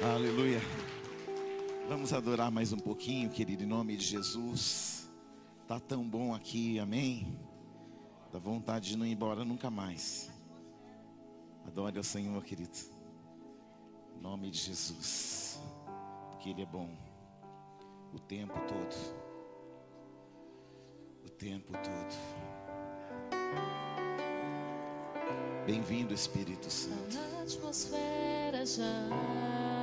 Aleluia. Vamos adorar mais um pouquinho, querido, em nome de Jesus. Tá tão bom aqui, amém. Dá vontade de não ir embora nunca mais. Adore ao Senhor, querido. Em nome de Jesus. Porque Ele é bom. O tempo todo. O tempo todo. Bem-vindo, Espírito Santo. A atmosfera já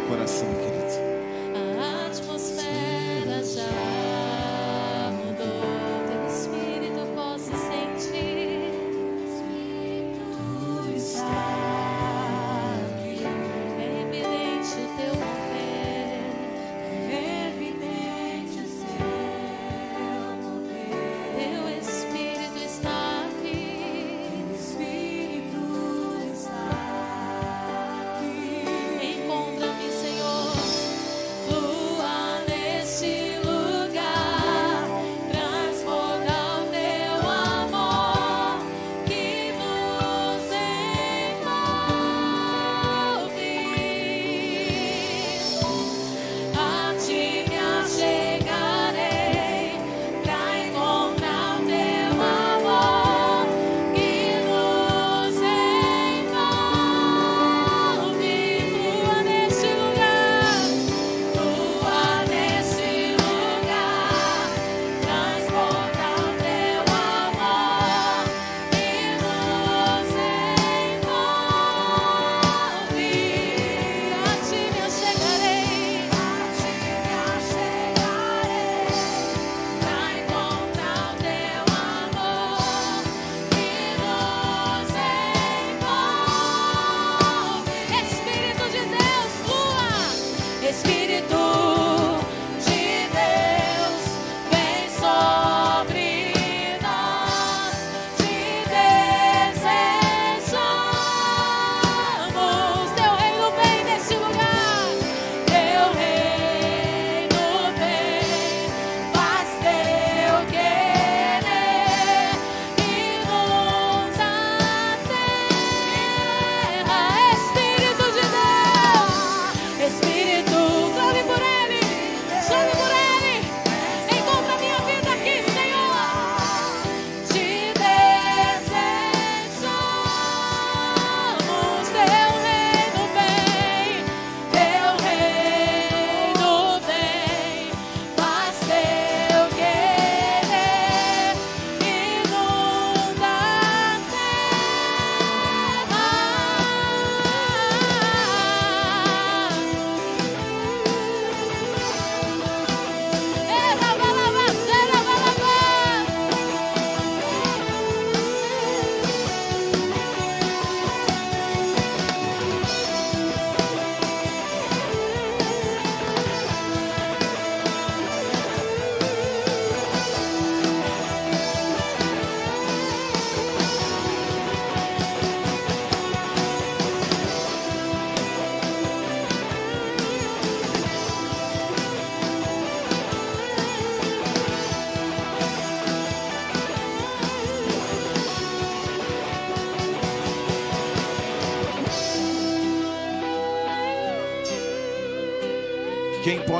coração,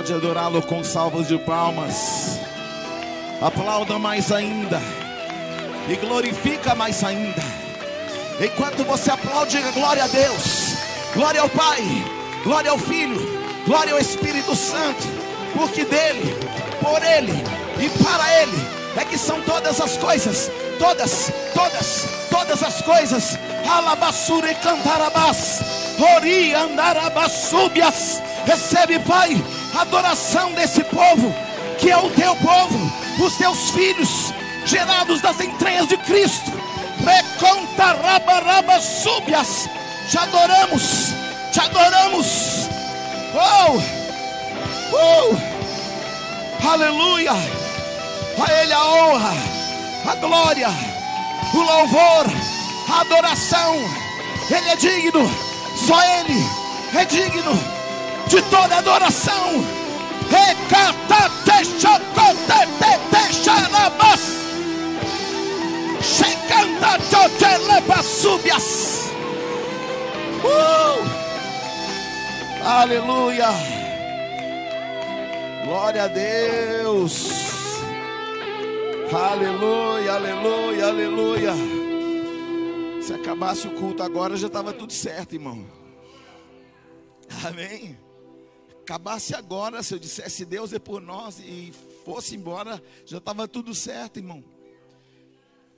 pode adorá-lo com salvas de palmas? Aplauda mais ainda. E glorifica mais ainda. Enquanto você aplaude, glória a Deus. Glória ao Pai. Glória ao Filho. Glória ao Espírito Santo. Porque dele, por ele e para ele é que são todas as coisas. Todas, todas, todas as coisas. Alabassura e cantarabás. Ori andarabasúbias. Recebe, Pai, adoração desse povo, que é o teu povo, os teus filhos, gerados das entranhas de Cristo. Recontarabarabassúbias. Te adoramos, te adoramos. Oh, oh. Aleluia. A Ele a honra, a glória, o louvor, a adoração. Ele é digno, só Ele é digno de toda adoração. Recata, deixa, deixa, Chegando, te subias. Uh! Aleluia. Glória a Deus. Aleluia, aleluia, aleluia. Se acabasse o culto agora, já estava tudo certo, irmão. Amém. Acabasse agora, se eu dissesse Deus é por nós e fosse embora, já estava tudo certo, irmão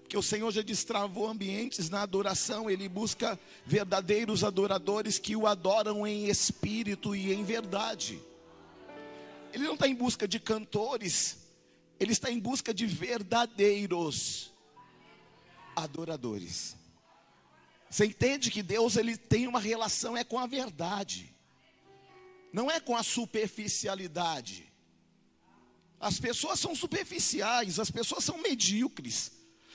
que o Senhor já destravou ambientes na adoração, Ele busca verdadeiros adoradores que o adoram em espírito e em verdade. Ele não está em busca de cantores, Ele está em busca de verdadeiros adoradores. Você entende que Deus ele tem uma relação é com a verdade, não é com a superficialidade. As pessoas são superficiais, as pessoas são medíocres.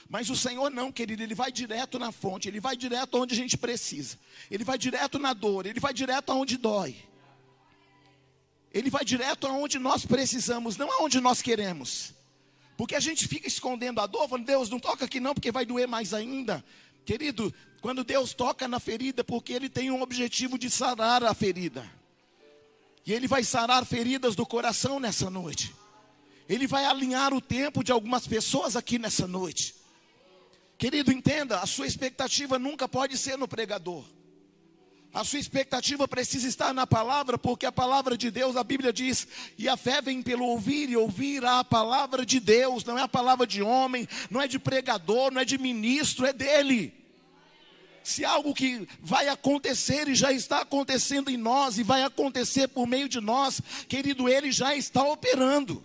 Mas o Senhor não, querido, Ele vai direto na fonte, Ele vai direto onde a gente precisa, Ele vai direto na dor, Ele vai direto aonde dói, Ele vai direto aonde nós precisamos, não aonde nós queremos, porque a gente fica escondendo a dor, falando, Deus, não toca aqui não, porque vai doer mais ainda. Querido, quando Deus toca na ferida, porque Ele tem um objetivo de sarar a ferida, e Ele vai sarar feridas do coração nessa noite. Ele vai alinhar o tempo de algumas pessoas aqui nessa noite. Querido, entenda, a sua expectativa nunca pode ser no pregador. A sua expectativa precisa estar na palavra, porque a palavra de Deus, a Bíblia diz, e a fé vem pelo ouvir e ouvir a palavra de Deus, não é a palavra de homem, não é de pregador, não é de ministro, é dele. Se algo que vai acontecer e já está acontecendo em nós e vai acontecer por meio de nós, querido, ele já está operando.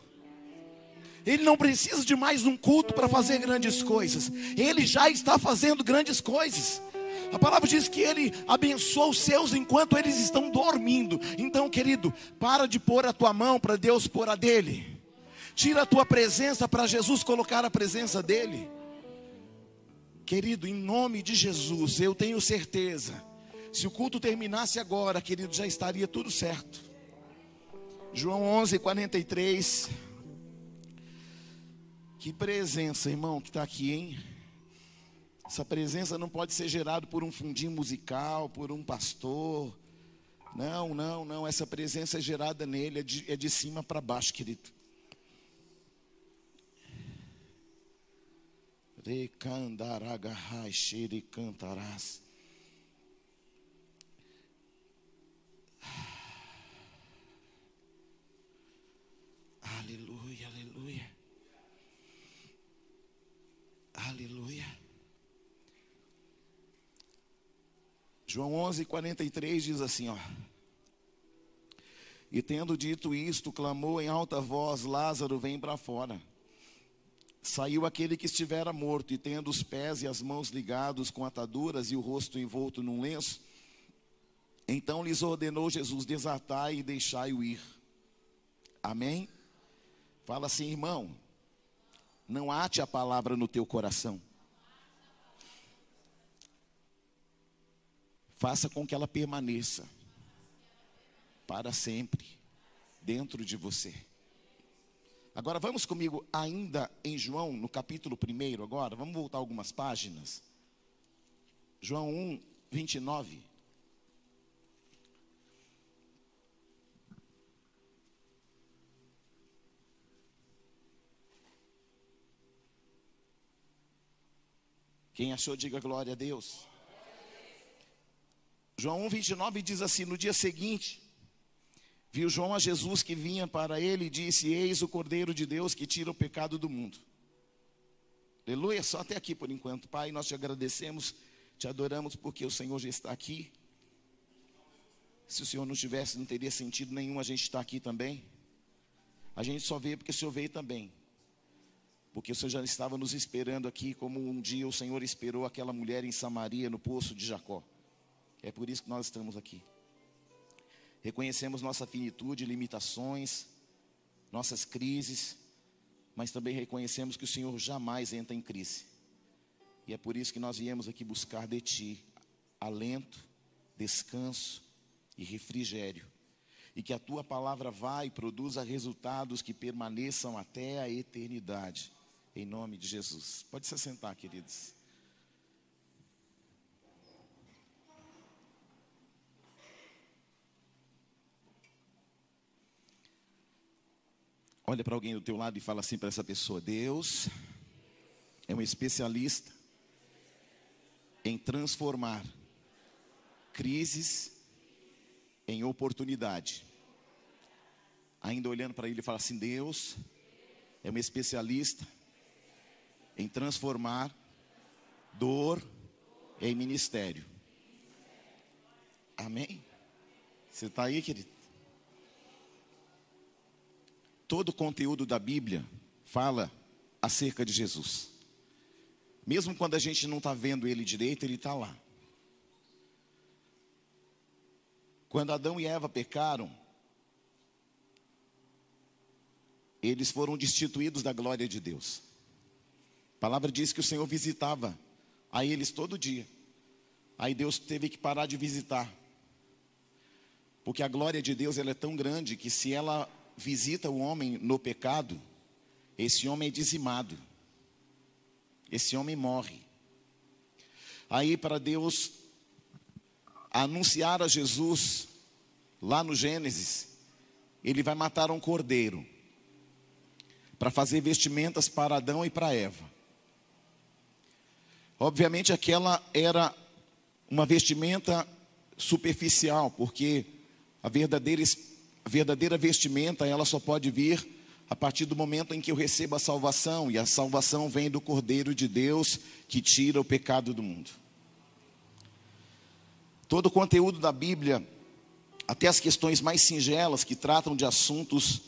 Ele não precisa de mais um culto para fazer grandes coisas. Ele já está fazendo grandes coisas. A palavra diz que ele abençoa os seus enquanto eles estão dormindo. Então, querido, para de pôr a tua mão para Deus pôr a dele. Tira a tua presença para Jesus colocar a presença dele. Querido, em nome de Jesus, eu tenho certeza. Se o culto terminasse agora, querido, já estaria tudo certo. João 11, 43. Que presença, irmão, que está aqui, hein? Essa presença não pode ser gerada por um fundinho musical, por um pastor. Não, não, não. Essa presença é gerada nele, é de, é de cima para baixo, querido. Recandaragahai, xericantarás. Aleluia, aleluia. Aleluia. João 11, 43 diz assim, ó. E tendo dito isto, clamou em alta voz: Lázaro, vem para fora. Saiu aquele que estivera morto, e tendo os pés e as mãos ligados com ataduras e o rosto envolto num lenço, então lhes ordenou Jesus: desatai e deixai-o ir. Amém? Fala assim, irmão. Não ate a palavra no teu coração. Faça com que ela permaneça para sempre dentro de você. Agora vamos comigo ainda em João, no capítulo 1 agora, vamos voltar algumas páginas. João 1, 29. Quem achou, diga glória a Deus. João 1, 29 diz assim: No dia seguinte, viu João a Jesus que vinha para ele e disse: Eis o Cordeiro de Deus que tira o pecado do mundo. Aleluia, só até aqui por enquanto. Pai, nós te agradecemos, te adoramos porque o Senhor já está aqui. Se o Senhor não tivesse, não teria sentido nenhum a gente estar aqui também. A gente só veio porque o Senhor veio também porque o Senhor já estava nos esperando aqui, como um dia o Senhor esperou aquela mulher em Samaria, no poço de Jacó. É por isso que nós estamos aqui. Reconhecemos nossa finitude, limitações, nossas crises, mas também reconhecemos que o Senhor jamais entra em crise. E é por isso que nós viemos aqui buscar de Ti alento, descanso e refrigério. E que a Tua palavra vá e produza resultados que permaneçam até a eternidade. Em nome de Jesus. Pode se sentar, queridos. Olha para alguém do teu lado e fala assim para essa pessoa: Deus é um especialista em transformar crises em oportunidade. Ainda olhando para ele, fala assim: Deus é um especialista em transformar dor em ministério. Amém? Você está aí, querido? Todo o conteúdo da Bíblia fala acerca de Jesus. Mesmo quando a gente não está vendo ele direito, ele está lá. Quando Adão e Eva pecaram, eles foram destituídos da glória de Deus. A palavra diz que o Senhor visitava a eles todo dia. Aí Deus teve que parar de visitar. Porque a glória de Deus ela é tão grande que se ela visita o homem no pecado, esse homem é dizimado. Esse homem morre. Aí, para Deus anunciar a Jesus, lá no Gênesis, ele vai matar um cordeiro para fazer vestimentas para Adão e para Eva. Obviamente, aquela era uma vestimenta superficial, porque a verdadeira a verdadeira vestimenta, ela só pode vir a partir do momento em que eu recebo a salvação, e a salvação vem do Cordeiro de Deus que tira o pecado do mundo. Todo o conteúdo da Bíblia, até as questões mais singelas que tratam de assuntos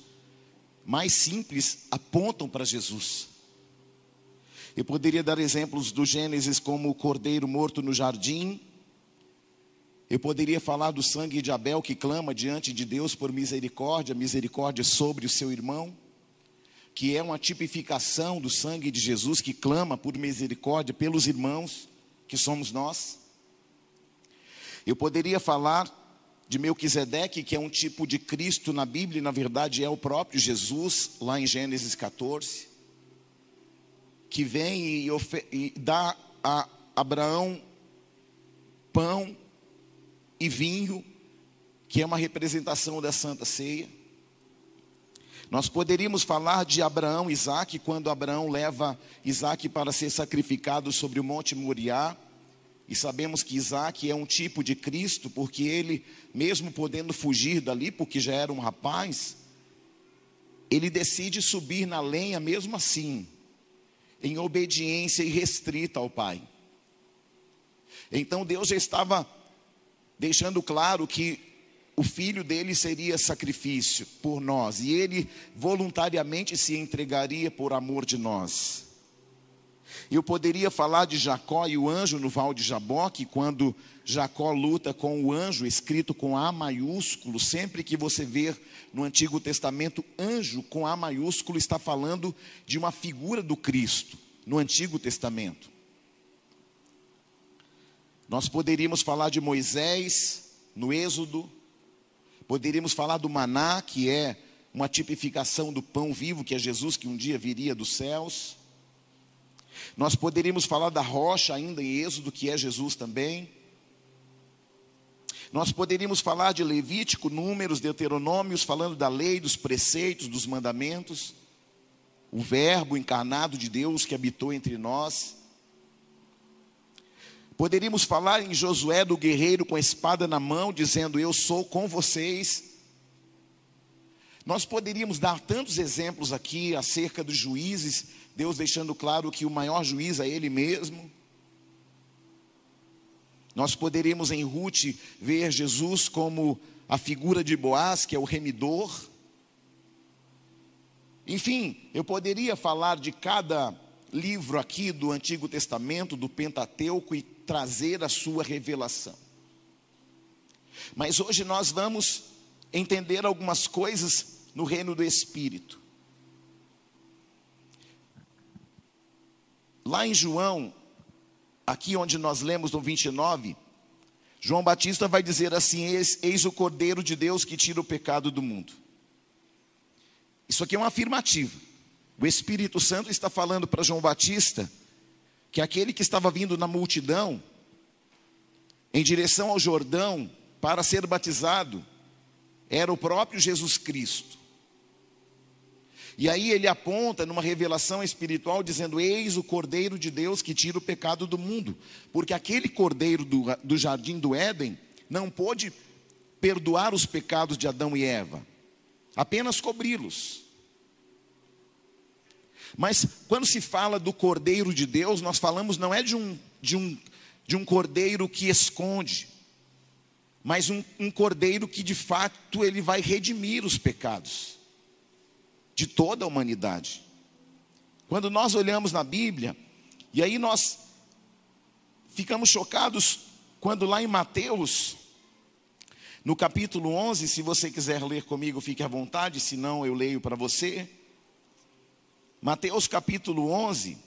mais simples, apontam para Jesus. Eu poderia dar exemplos do Gênesis como o cordeiro morto no jardim, eu poderia falar do sangue de Abel que clama diante de Deus por misericórdia, misericórdia sobre o seu irmão, que é uma tipificação do sangue de Jesus que clama por misericórdia pelos irmãos, que somos nós. Eu poderia falar de Melquisedeque, que é um tipo de Cristo na Bíblia, e na verdade é o próprio Jesus, lá em Gênesis 14, que vem e, e dá a Abraão pão e vinho, que é uma representação da Santa Ceia. Nós poderíamos falar de Abraão e Isaac, quando Abraão leva Isaac para ser sacrificado sobre o Monte Moriá. E sabemos que Isaac é um tipo de Cristo, porque ele, mesmo podendo fugir dali, porque já era um rapaz, ele decide subir na lenha mesmo assim, em obediência irrestrita ao Pai. Então Deus já estava deixando claro que o filho dele seria sacrifício por nós e ele voluntariamente se entregaria por amor de nós. Eu poderia falar de Jacó e o anjo no val de Jaboque, quando Jacó luta com o anjo, escrito com A maiúsculo. Sempre que você ver no Antigo Testamento anjo com A maiúsculo, está falando de uma figura do Cristo, no Antigo Testamento. Nós poderíamos falar de Moisés no Êxodo, poderíamos falar do maná, que é uma tipificação do pão vivo, que é Jesus que um dia viria dos céus. Nós poderíamos falar da rocha ainda em Êxodo, que é Jesus também. Nós poderíamos falar de Levítico, Números, Deuteronômios, falando da lei, dos preceitos, dos mandamentos. O Verbo encarnado de Deus que habitou entre nós. Poderíamos falar em Josué do guerreiro com a espada na mão, dizendo: Eu sou com vocês. Nós poderíamos dar tantos exemplos aqui acerca dos juízes, Deus deixando claro que o maior juiz é Ele mesmo. Nós poderíamos em Ruth ver Jesus como a figura de Boaz, que é o remidor. Enfim, eu poderia falar de cada livro aqui do Antigo Testamento, do Pentateuco, e trazer a sua revelação. Mas hoje nós vamos entender algumas coisas no reino do Espírito. Lá em João, aqui onde nós lemos no 29, João Batista vai dizer assim: eis, eis, o Cordeiro de Deus que tira o pecado do mundo. Isso aqui é uma afirmativa. O Espírito Santo está falando para João Batista que aquele que estava vindo na multidão, em direção ao Jordão, para ser batizado, era o próprio Jesus Cristo. E aí ele aponta numa revelação espiritual, dizendo: Eis o Cordeiro de Deus que tira o pecado do mundo. Porque aquele Cordeiro do, do jardim do Éden não pôde perdoar os pecados de Adão e Eva, apenas cobri-los. Mas quando se fala do Cordeiro de Deus, nós falamos não é de um, de um, de um cordeiro que esconde, mas um, um cordeiro que de fato ele vai redimir os pecados de toda a humanidade. Quando nós olhamos na Bíblia, e aí nós ficamos chocados quando lá em Mateus, no capítulo 11, se você quiser ler comigo, fique à vontade, se não eu leio para você. Mateus capítulo 11,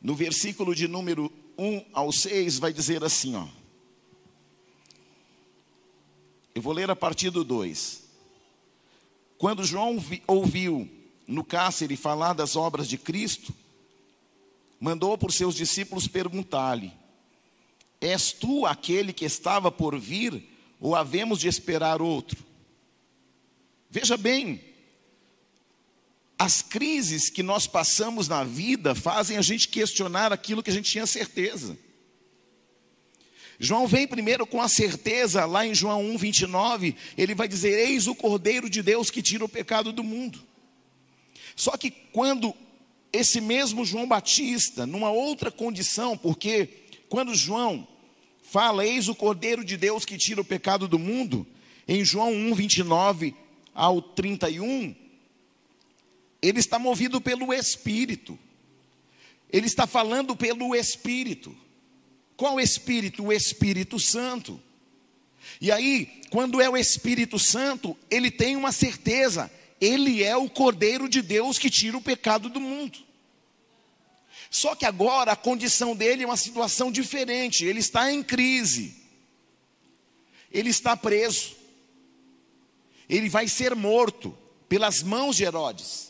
no versículo de número 1 ao 6, vai dizer assim, ó. Eu vou ler a partir do 2. Quando João ouviu no cárcere falar das obras de Cristo, mandou por seus discípulos perguntar-lhe: És tu aquele que estava por vir, ou havemos de esperar outro? Veja bem, as crises que nós passamos na vida fazem a gente questionar aquilo que a gente tinha certeza. João vem primeiro com a certeza, lá em João 1, 29, ele vai dizer: Eis o Cordeiro de Deus que tira o pecado do mundo. Só que quando esse mesmo João Batista, numa outra condição, porque quando João fala, Eis o Cordeiro de Deus que tira o pecado do mundo, em João 1, 29 ao 31, ele está movido pelo Espírito, ele está falando pelo Espírito. Qual Espírito? O Espírito Santo. E aí, quando é o Espírito Santo, ele tem uma certeza: ele é o Cordeiro de Deus que tira o pecado do mundo. Só que agora a condição dele é uma situação diferente, ele está em crise, ele está preso, ele vai ser morto pelas mãos de Herodes,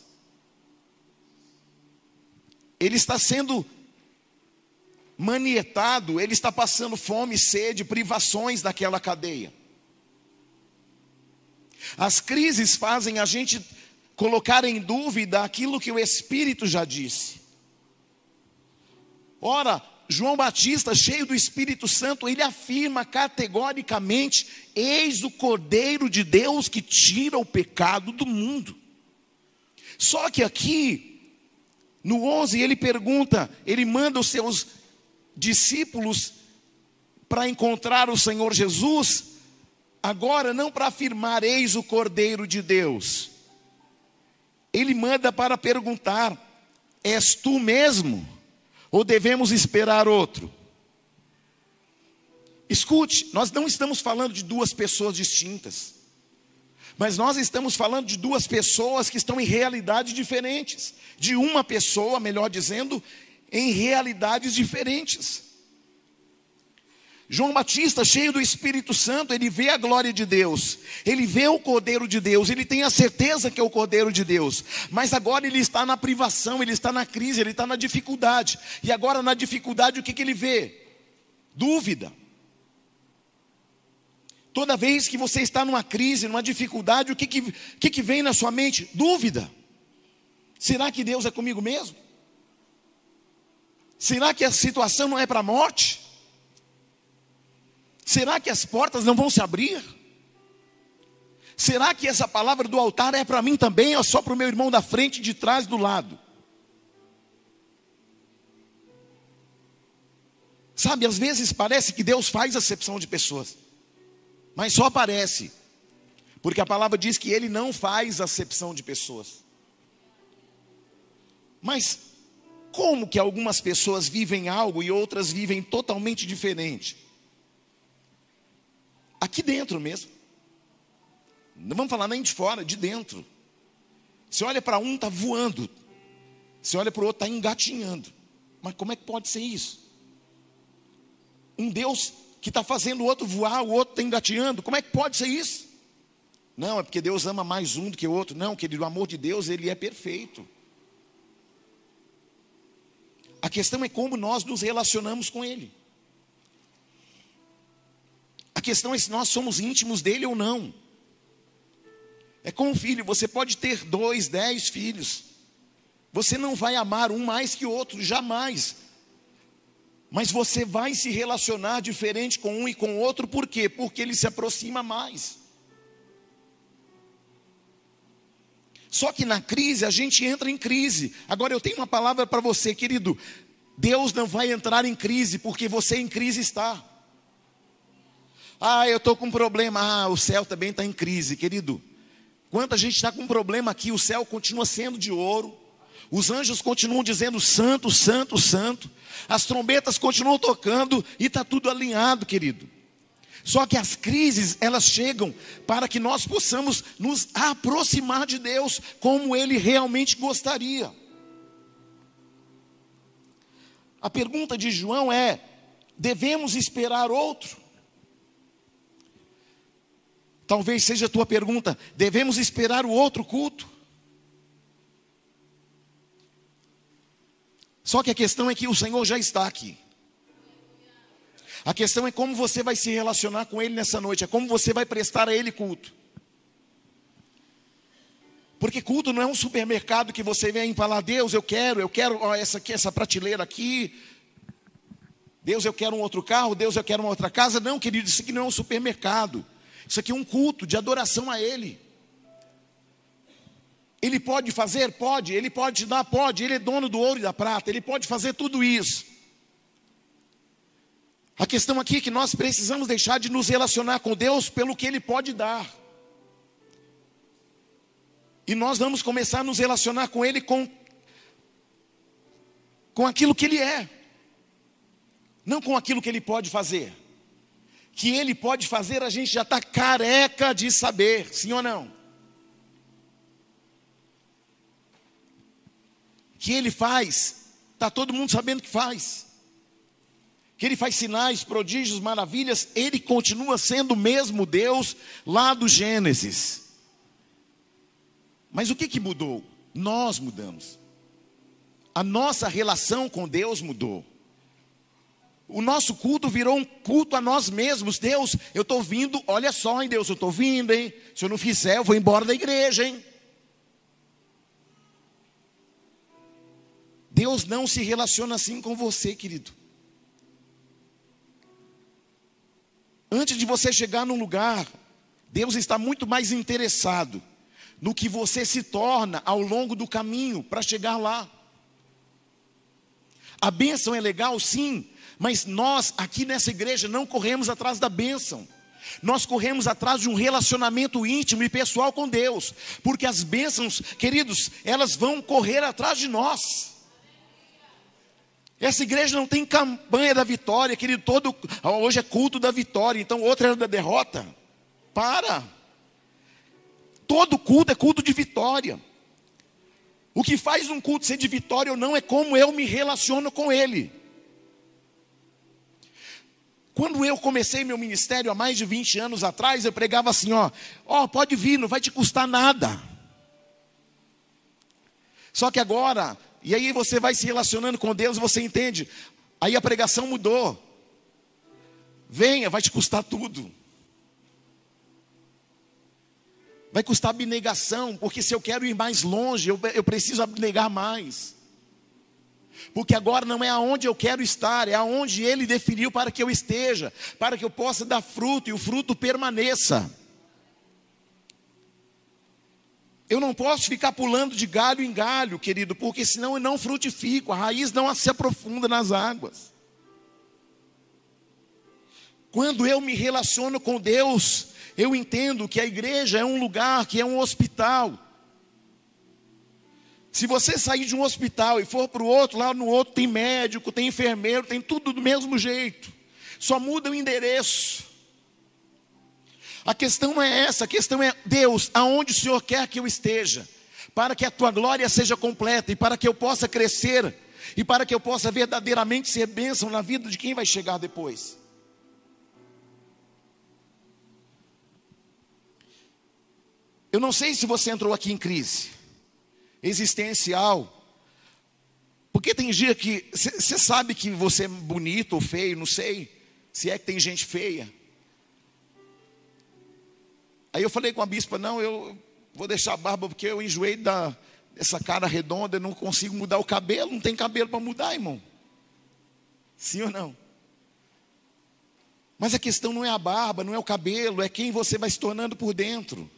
ele está sendo manietado, ele está passando fome, sede, privações daquela cadeia. As crises fazem a gente colocar em dúvida aquilo que o Espírito já disse. Ora, João Batista, cheio do Espírito Santo, ele afirma categoricamente: Eis o Cordeiro de Deus que tira o pecado do mundo. Só que aqui, no 11, ele pergunta, ele manda os seus discípulos para encontrar o Senhor Jesus, agora não para afirmar, eis o Cordeiro de Deus. Ele manda para perguntar: És tu mesmo? Ou devemos esperar outro? Escute, nós não estamos falando de duas pessoas distintas, mas nós estamos falando de duas pessoas que estão em realidades diferentes, de uma pessoa, melhor dizendo, em realidades diferentes. João Batista, cheio do Espírito Santo, ele vê a glória de Deus, ele vê o Cordeiro de Deus, ele tem a certeza que é o Cordeiro de Deus, mas agora ele está na privação, ele está na crise, ele está na dificuldade, e agora na dificuldade o que, que ele vê? Dúvida. Toda vez que você está numa crise, numa dificuldade, o que, que, que, que vem na sua mente? Dúvida. Será que Deus é comigo mesmo? Será que a situação não é para a morte? Será que as portas não vão se abrir? Será que essa palavra do altar é para mim também ou só para o meu irmão da frente, de trás, do lado? Sabe, às vezes parece que Deus faz acepção de pessoas, mas só parece, porque a palavra diz que Ele não faz acepção de pessoas. Mas como que algumas pessoas vivem algo e outras vivem totalmente diferente? Aqui dentro mesmo. Não vamos falar nem de fora, de dentro. Você olha para um, está voando. Você olha para o outro, está engatinhando. Mas como é que pode ser isso? Um Deus que está fazendo o outro voar, o outro está engateando. Como é que pode ser isso? Não, é porque Deus ama mais um do que o outro. Não, querido, o amor de Deus, ele é perfeito. A questão é como nós nos relacionamos com Ele. A questão é se nós somos íntimos dele ou não. É como um filho, você pode ter dois, dez filhos. Você não vai amar um mais que o outro, jamais. Mas você vai se relacionar diferente com um e com outro, por quê? Porque ele se aproxima mais. Só que na crise, a gente entra em crise. Agora eu tenho uma palavra para você, querido. Deus não vai entrar em crise, porque você em crise está. Ah, eu estou com um problema. Ah, o céu também está em crise, querido. Quando a gente está com um problema aqui, o céu continua sendo de ouro. Os anjos continuam dizendo santo, santo, santo. As trombetas continuam tocando e está tudo alinhado, querido. Só que as crises, elas chegam para que nós possamos nos aproximar de Deus como Ele realmente gostaria. A pergunta de João é: devemos esperar outro? Talvez seja a tua pergunta: devemos esperar o outro culto? Só que a questão é que o Senhor já está aqui. A questão é como você vai se relacionar com Ele nessa noite, é como você vai prestar a Ele culto. Porque culto não é um supermercado que você vem falar, Deus, eu quero, eu quero ó, essa aqui, essa prateleira aqui. Deus, eu quero um outro carro, Deus, eu quero uma outra casa. Não, querido, isso aqui não é um supermercado. Isso aqui é um culto de adoração a Ele. Ele pode fazer? Pode. Ele pode te dar? Pode. Ele é dono do ouro e da prata. Ele pode fazer tudo isso. A questão aqui é que nós precisamos deixar de nos relacionar com Deus pelo que Ele pode dar. E nós vamos começar a nos relacionar com Ele com, com aquilo que Ele é, não com aquilo que Ele pode fazer. Que Ele pode fazer, a gente já está careca de saber, sim ou não? Que ele faz, está todo mundo sabendo que faz. Que ele faz sinais, prodígios, maravilhas, ele continua sendo o mesmo Deus lá do Gênesis. Mas o que, que mudou? Nós mudamos. A nossa relação com Deus mudou. O nosso culto virou um culto a nós mesmos. Deus, eu estou vindo, olha só, hein, Deus, eu estou vindo, hein? Se eu não fizer, eu vou embora da igreja, hein? Deus não se relaciona assim com você, querido. Antes de você chegar num lugar, Deus está muito mais interessado no que você se torna ao longo do caminho para chegar lá. A bênção é legal, sim, mas nós aqui nessa igreja não corremos atrás da bênção. Nós corremos atrás de um relacionamento íntimo e pessoal com Deus, porque as bênçãos, queridos, elas vão correr atrás de nós. Essa igreja não tem campanha da vitória, querido. Todo, hoje é culto da vitória, então outra era da derrota. Para. Todo culto é culto de vitória. O que faz um culto ser de vitória ou não é como eu me relaciono com ele. Quando eu comecei meu ministério há mais de 20 anos atrás, eu pregava assim, ó, ó, pode vir, não vai te custar nada. Só que agora e aí você vai se relacionando com Deus, você entende. Aí a pregação mudou. Venha, vai te custar tudo. Vai custar abnegação, porque se eu quero ir mais longe, eu, eu preciso abnegar mais. Porque agora não é aonde eu quero estar, é aonde Ele definiu para que eu esteja, para que eu possa dar fruto e o fruto permaneça. Eu não posso ficar pulando de galho em galho, querido, porque senão eu não frutifico, a raiz não se aprofunda nas águas. Quando eu me relaciono com Deus, eu entendo que a igreja é um lugar, que é um hospital. Se você sair de um hospital e for para o outro, lá no outro tem médico, tem enfermeiro, tem tudo do mesmo jeito, só muda o endereço. A questão não é essa, a questão é: Deus, aonde o Senhor quer que eu esteja, para que a tua glória seja completa e para que eu possa crescer e para que eu possa verdadeiramente ser bênção na vida de quem vai chegar depois. Eu não sei se você entrou aqui em crise existencial, porque tem dia que você sabe que você é bonito ou feio, não sei, se é que tem gente feia. Aí eu falei com a bispa, não, eu vou deixar a barba porque eu enjoei da, dessa cara redonda, eu não consigo mudar o cabelo, não tem cabelo para mudar, irmão. Sim ou não? Mas a questão não é a barba, não é o cabelo, é quem você vai se tornando por dentro.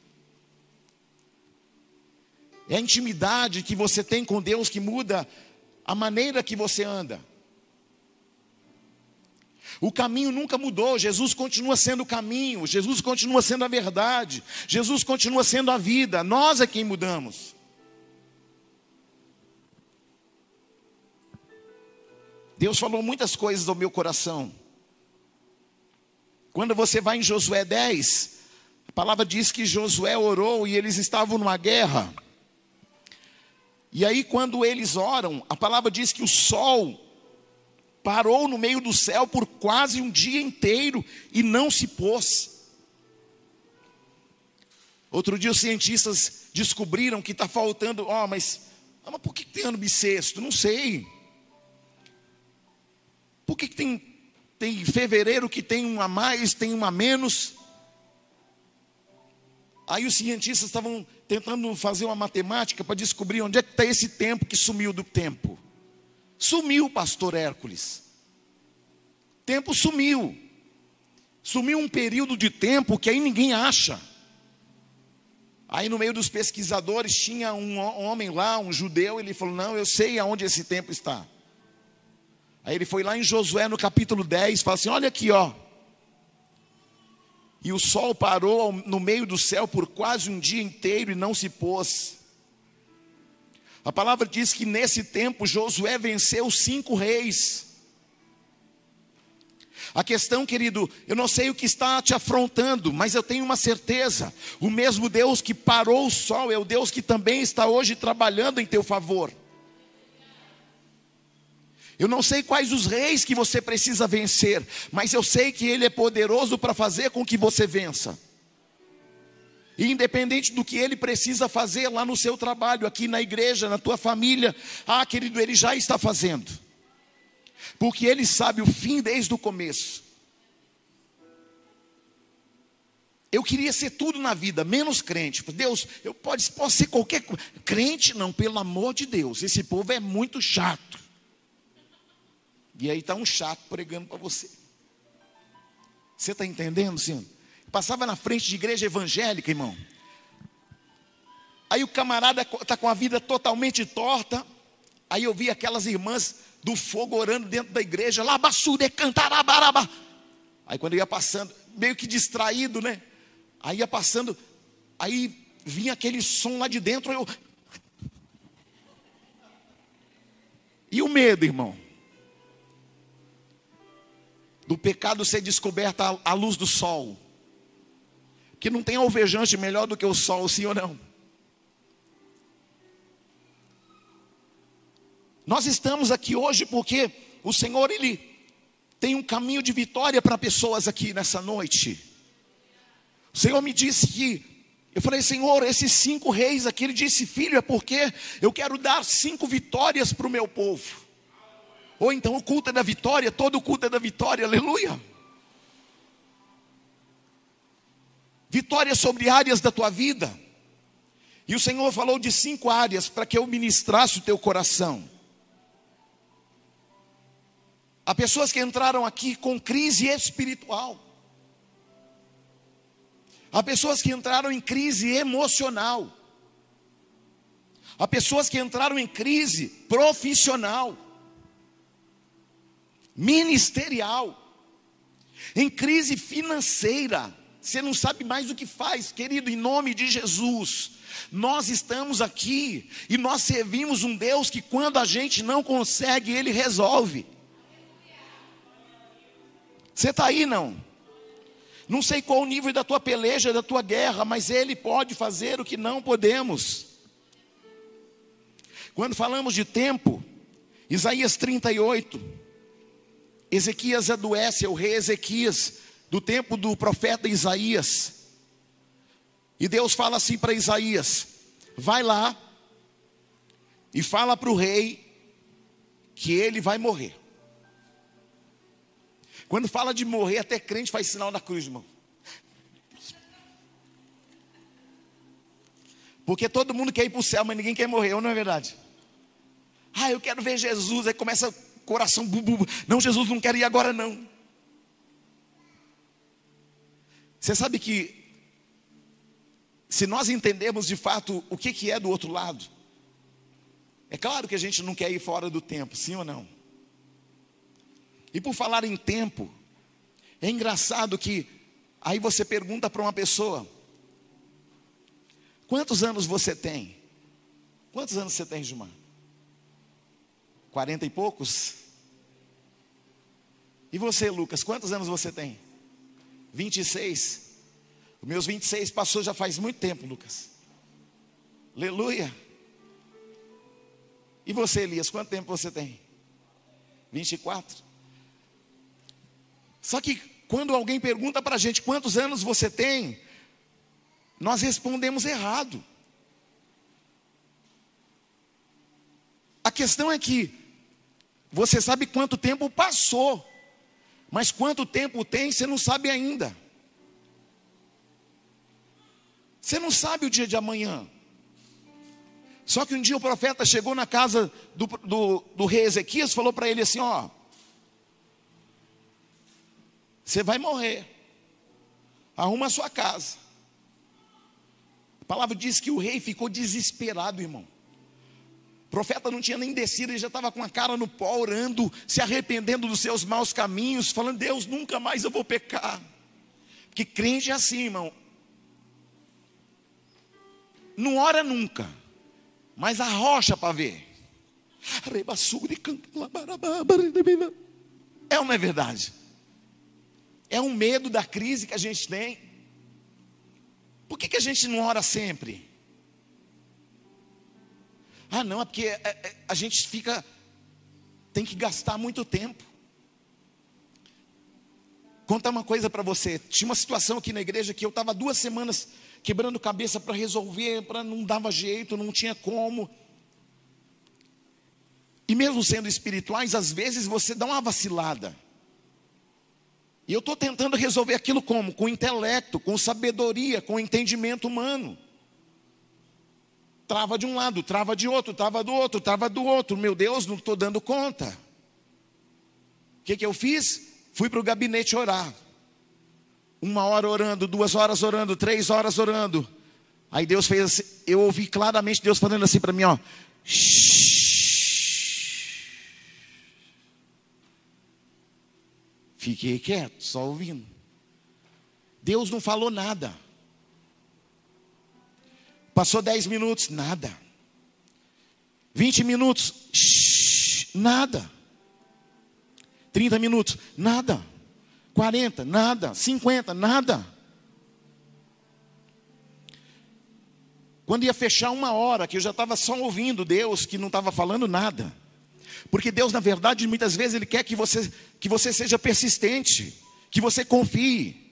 É a intimidade que você tem com Deus que muda a maneira que você anda. O caminho nunca mudou, Jesus continua sendo o caminho, Jesus continua sendo a verdade, Jesus continua sendo a vida, nós é quem mudamos. Deus falou muitas coisas ao meu coração. Quando você vai em Josué 10, a palavra diz que Josué orou e eles estavam numa guerra. E aí, quando eles oram, a palavra diz que o sol parou no meio do céu por quase um dia inteiro e não se pôs. Outro dia os cientistas descobriram que está faltando, oh, mas, ah, mas por que tem ano bissexto? Não sei. Por que, que tem, tem fevereiro que tem um a mais, tem um a menos? Aí os cientistas estavam tentando fazer uma matemática para descobrir onde é que está esse tempo que sumiu do tempo. Sumiu, pastor Hércules. Tempo sumiu. Sumiu um período de tempo que aí ninguém acha. Aí no meio dos pesquisadores tinha um homem lá, um judeu, ele falou: Não, eu sei aonde esse tempo está. Aí ele foi lá em Josué no capítulo 10, fala assim: Olha aqui, ó. E o sol parou no meio do céu por quase um dia inteiro e não se pôs. A palavra diz que nesse tempo Josué venceu cinco reis. A questão, querido, eu não sei o que está te afrontando, mas eu tenho uma certeza: o mesmo Deus que parou o sol é o Deus que também está hoje trabalhando em teu favor. Eu não sei quais os reis que você precisa vencer, mas eu sei que Ele é poderoso para fazer com que você vença. Independente do que Ele precisa fazer lá no seu trabalho, aqui na igreja, na tua família, ah, querido, Ele já está fazendo, porque Ele sabe o fim desde o começo. Eu queria ser tudo na vida, menos crente. Deus, eu pode, posso ser qualquer. Crente, não, pelo amor de Deus. Esse povo é muito chato. E aí está um chato pregando para você. Você está entendendo, senhor? Passava na frente de igreja evangélica, irmão. Aí o camarada está com a vida totalmente torta. Aí eu vi aquelas irmãs do fogo orando dentro da igreja, lá basura, cantarabaraba. Aí quando eu ia passando, meio que distraído, né? Aí ia passando, aí vinha aquele som lá de dentro, eu. E o medo, irmão? do pecado ser descoberta à luz do sol. Que não tem alvejante melhor do que o sol, sim ou não? Nós estamos aqui hoje porque o Senhor, Ele tem um caminho de vitória para pessoas aqui nessa noite. O Senhor me disse que, eu falei, Senhor, esses cinco reis aqui, Ele disse, filho, é porque eu quero dar cinco vitórias para o meu povo. Ou então o culto é da vitória, todo o culto é da vitória, aleluia. Vitória sobre áreas da tua vida. E o Senhor falou de cinco áreas para que eu ministrasse o teu coração. Há pessoas que entraram aqui com crise espiritual. Há pessoas que entraram em crise emocional. Há pessoas que entraram em crise profissional ministerial, em crise financeira. Você não sabe mais o que faz, querido, em nome de Jesus. Nós estamos aqui e nós servimos um Deus que, quando a gente não consegue, Ele resolve. Você está aí, não? Não sei qual o nível da tua peleja, da tua guerra, mas Ele pode fazer o que não podemos. Quando falamos de tempo, Isaías 38, Ezequias adoece, é o rei Ezequias, do tempo do profeta Isaías. E Deus fala assim para Isaías: vai lá e fala para o rei que ele vai morrer. Quando fala de morrer, até crente faz sinal na cruz, irmão. Porque todo mundo quer ir para o céu, mas ninguém quer morrer, ou não é verdade? Ah, eu quero ver Jesus. Aí começa o coração. Bu, bu, bu. Não, Jesus, não quero ir agora, não. Você sabe que, se nós entendermos de fato o que, que é do outro lado, é claro que a gente não quer ir fora do tempo, sim ou não? E por falar em tempo, é engraçado que aí você pergunta para uma pessoa: quantos anos você tem? Quantos anos você tem, Gilmar? Quarenta e poucos? E você, Lucas, quantos anos você tem? 26. Os meus 26 passou já faz muito tempo, Lucas. Aleluia. E você, Elias, quanto tempo você tem? 24. Só que quando alguém pergunta para a gente quantos anos você tem, nós respondemos errado. A questão é que você sabe quanto tempo passou, mas quanto tempo tem, você não sabe ainda. Você não sabe o dia de amanhã. Só que um dia o profeta chegou na casa do, do, do rei Ezequias e falou para ele assim: Ó, você vai morrer, arruma a sua casa. A palavra diz que o rei ficou desesperado, irmão. Profeta não tinha nem descido, ele já estava com a cara no pó, orando, se arrependendo dos seus maus caminhos, falando: Deus, nunca mais eu vou pecar. Porque crente é assim, irmão. Não ora nunca, mas arrocha para ver. É ou não é verdade? É um medo da crise que a gente tem. Por que, que a gente não ora sempre? Ah, não, é porque é, é, a gente fica, tem que gastar muito tempo. Contar uma coisa para você. Tinha uma situação aqui na igreja que eu estava duas semanas quebrando cabeça para resolver, para não dava jeito, não tinha como. E mesmo sendo espirituais, às vezes você dá uma vacilada. E eu estou tentando resolver aquilo como? Com intelecto, com sabedoria, com entendimento humano trava de um lado, trava de outro, trava do outro, trava do outro. Meu Deus, não estou dando conta. O que, que eu fiz? Fui para o gabinete orar. Uma hora orando, duas horas orando, três horas orando. Aí Deus fez assim, eu ouvi claramente Deus falando assim para mim, ó. Fiquei quieto, só ouvindo. Deus não falou nada. Passou 10 minutos, nada. 20 minutos, shh, nada. 30 minutos, nada. 40, nada. 50, nada. Quando ia fechar uma hora, que eu já estava só ouvindo Deus, que não estava falando nada. Porque Deus, na verdade, muitas vezes Ele quer que você, que você seja persistente, que você confie.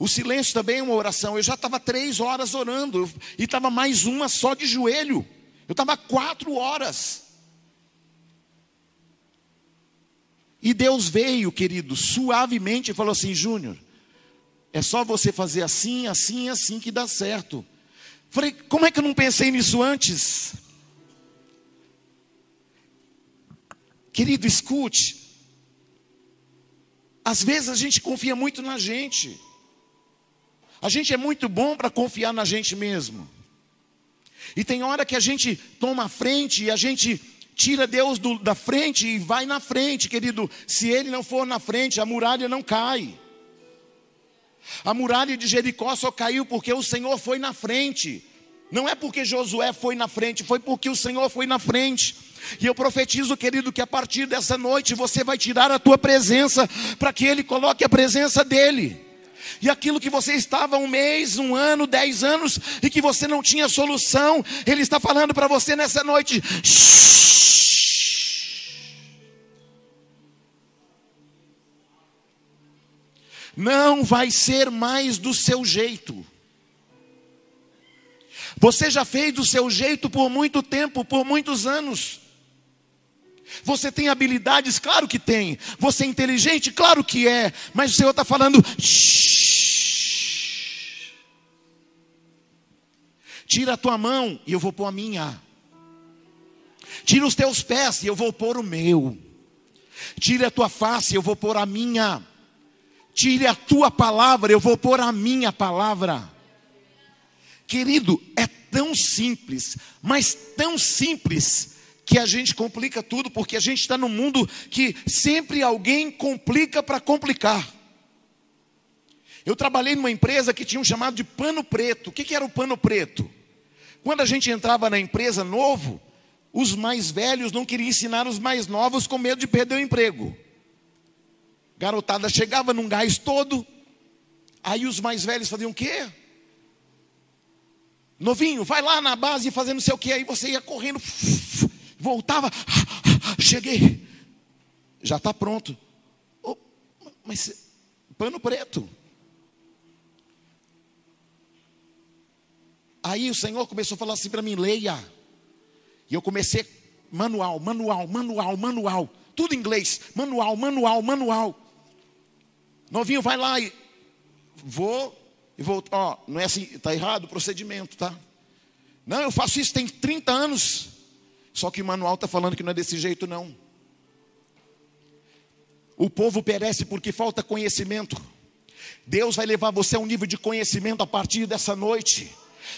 O silêncio também é uma oração. Eu já estava três horas orando e estava mais uma só de joelho. Eu estava quatro horas. E Deus veio, querido, suavemente e falou assim: Júnior, é só você fazer assim, assim, assim que dá certo. Falei, como é que eu não pensei nisso antes? Querido, escute. Às vezes a gente confia muito na gente. A gente é muito bom para confiar na gente mesmo. E tem hora que a gente toma a frente e a gente tira Deus do, da frente e vai na frente, querido. Se ele não for na frente, a muralha não cai. A muralha de Jericó só caiu porque o Senhor foi na frente. Não é porque Josué foi na frente, foi porque o Senhor foi na frente. E eu profetizo, querido, que a partir dessa noite você vai tirar a tua presença para que Ele coloque a presença dEle. E aquilo que você estava um mês, um ano, dez anos e que você não tinha solução, Ele está falando para você nessa noite. Não vai ser mais do seu jeito. Você já fez do seu jeito por muito tempo, por muitos anos. Você tem habilidades? Claro que tem. Você é inteligente? Claro que é. Mas o Senhor está falando. Tira a tua mão e eu vou pôr a minha. Tira os teus pés e eu vou pôr o meu. Tira a tua face e eu vou pôr a minha. Tire a tua palavra, eu vou pôr a minha palavra. Querido, é tão simples, mas tão simples, que a gente complica tudo, porque a gente está num mundo que sempre alguém complica para complicar. Eu trabalhei numa empresa que tinha um chamado de pano preto. O que, que era o pano preto? Quando a gente entrava na empresa novo, os mais velhos não queriam ensinar os mais novos com medo de perder o emprego. Garotada chegava num gás todo, aí os mais velhos faziam o quê? Novinho, vai lá na base fazer não sei o que. Aí você ia correndo, voltava, cheguei, já está pronto. Oh, mas pano preto. Aí o Senhor começou a falar assim para mim: leia. E eu comecei, manual, manual, manual, manual, tudo em inglês, manual, manual, manual. Novinho, vai lá e vou e vou, ó, não é assim, está errado o procedimento, tá? Não, eu faço isso tem 30 anos. Só que o manual está falando que não é desse jeito, não. O povo perece porque falta conhecimento. Deus vai levar você a um nível de conhecimento a partir dessa noite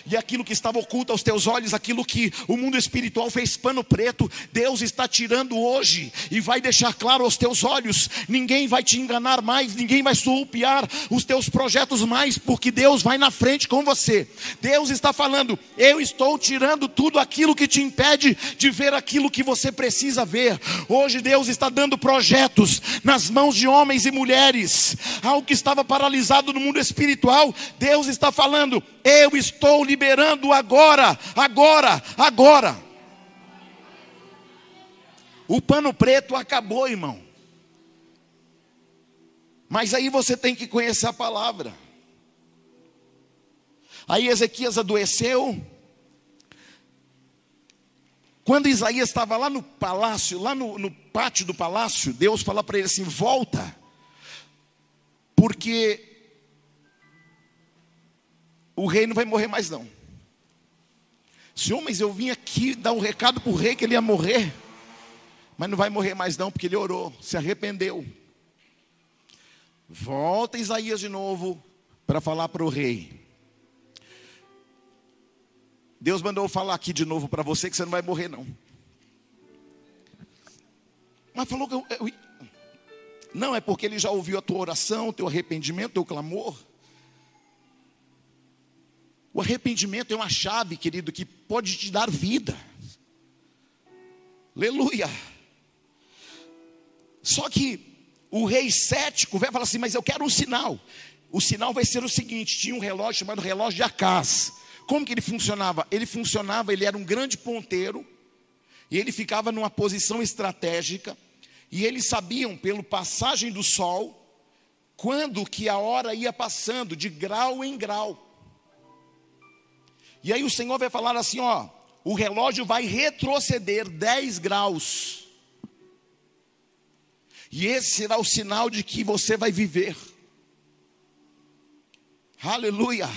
e aquilo que estava oculto aos teus olhos, aquilo que o mundo espiritual fez pano preto, Deus está tirando hoje e vai deixar claro aos teus olhos: ninguém vai te enganar mais, ninguém vai sulpiar os teus projetos mais, porque Deus vai na frente com você. Deus está falando: eu estou tirando tudo aquilo que te impede de ver aquilo que você precisa ver. Hoje Deus está dando projetos nas mãos de homens e mulheres, algo que estava paralisado no mundo espiritual, Deus está falando: eu estou liberando agora, agora, agora. O pano preto acabou, irmão. Mas aí você tem que conhecer a palavra. Aí Ezequias adoeceu. Quando Isaías estava lá no palácio, lá no, no pátio do palácio, Deus fala para ele assim: volta, porque o rei não vai morrer mais não. Senhor, mas eu vim aqui dar um recado para o rei que ele ia morrer. Mas não vai morrer mais não, porque ele orou, se arrependeu. Volta Isaías de novo para falar para o rei. Deus mandou falar aqui de novo para você que você não vai morrer não. Mas falou que eu, eu, não é porque ele já ouviu a tua oração, o teu arrependimento, o teu clamor. O arrependimento é uma chave, querido, que pode te dar vida. Aleluia. Só que o rei cético vai falar assim: Mas eu quero um sinal. O sinal vai ser o seguinte: tinha um relógio chamado relógio de Acás. Como que ele funcionava? Ele funcionava, ele era um grande ponteiro, e ele ficava numa posição estratégica, e eles sabiam, pelo passagem do sol, quando que a hora ia passando de grau em grau. E aí o Senhor vai falar assim: ó, o relógio vai retroceder 10 graus. E esse será o sinal de que você vai viver. Aleluia.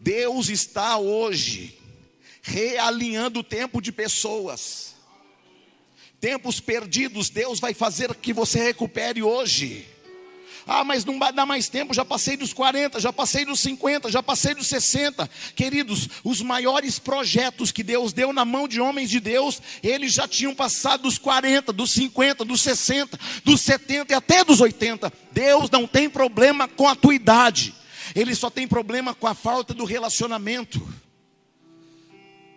Deus está hoje realinhando o tempo de pessoas. Tempos perdidos, Deus vai fazer que você recupere hoje. Ah, mas não dar mais tempo, já passei dos 40, já passei dos 50, já passei dos 60. Queridos, os maiores projetos que Deus deu na mão de homens de Deus, eles já tinham passado dos 40, dos 50, dos 60, dos 70 e até dos 80. Deus não tem problema com a tua idade, Ele só tem problema com a falta do relacionamento.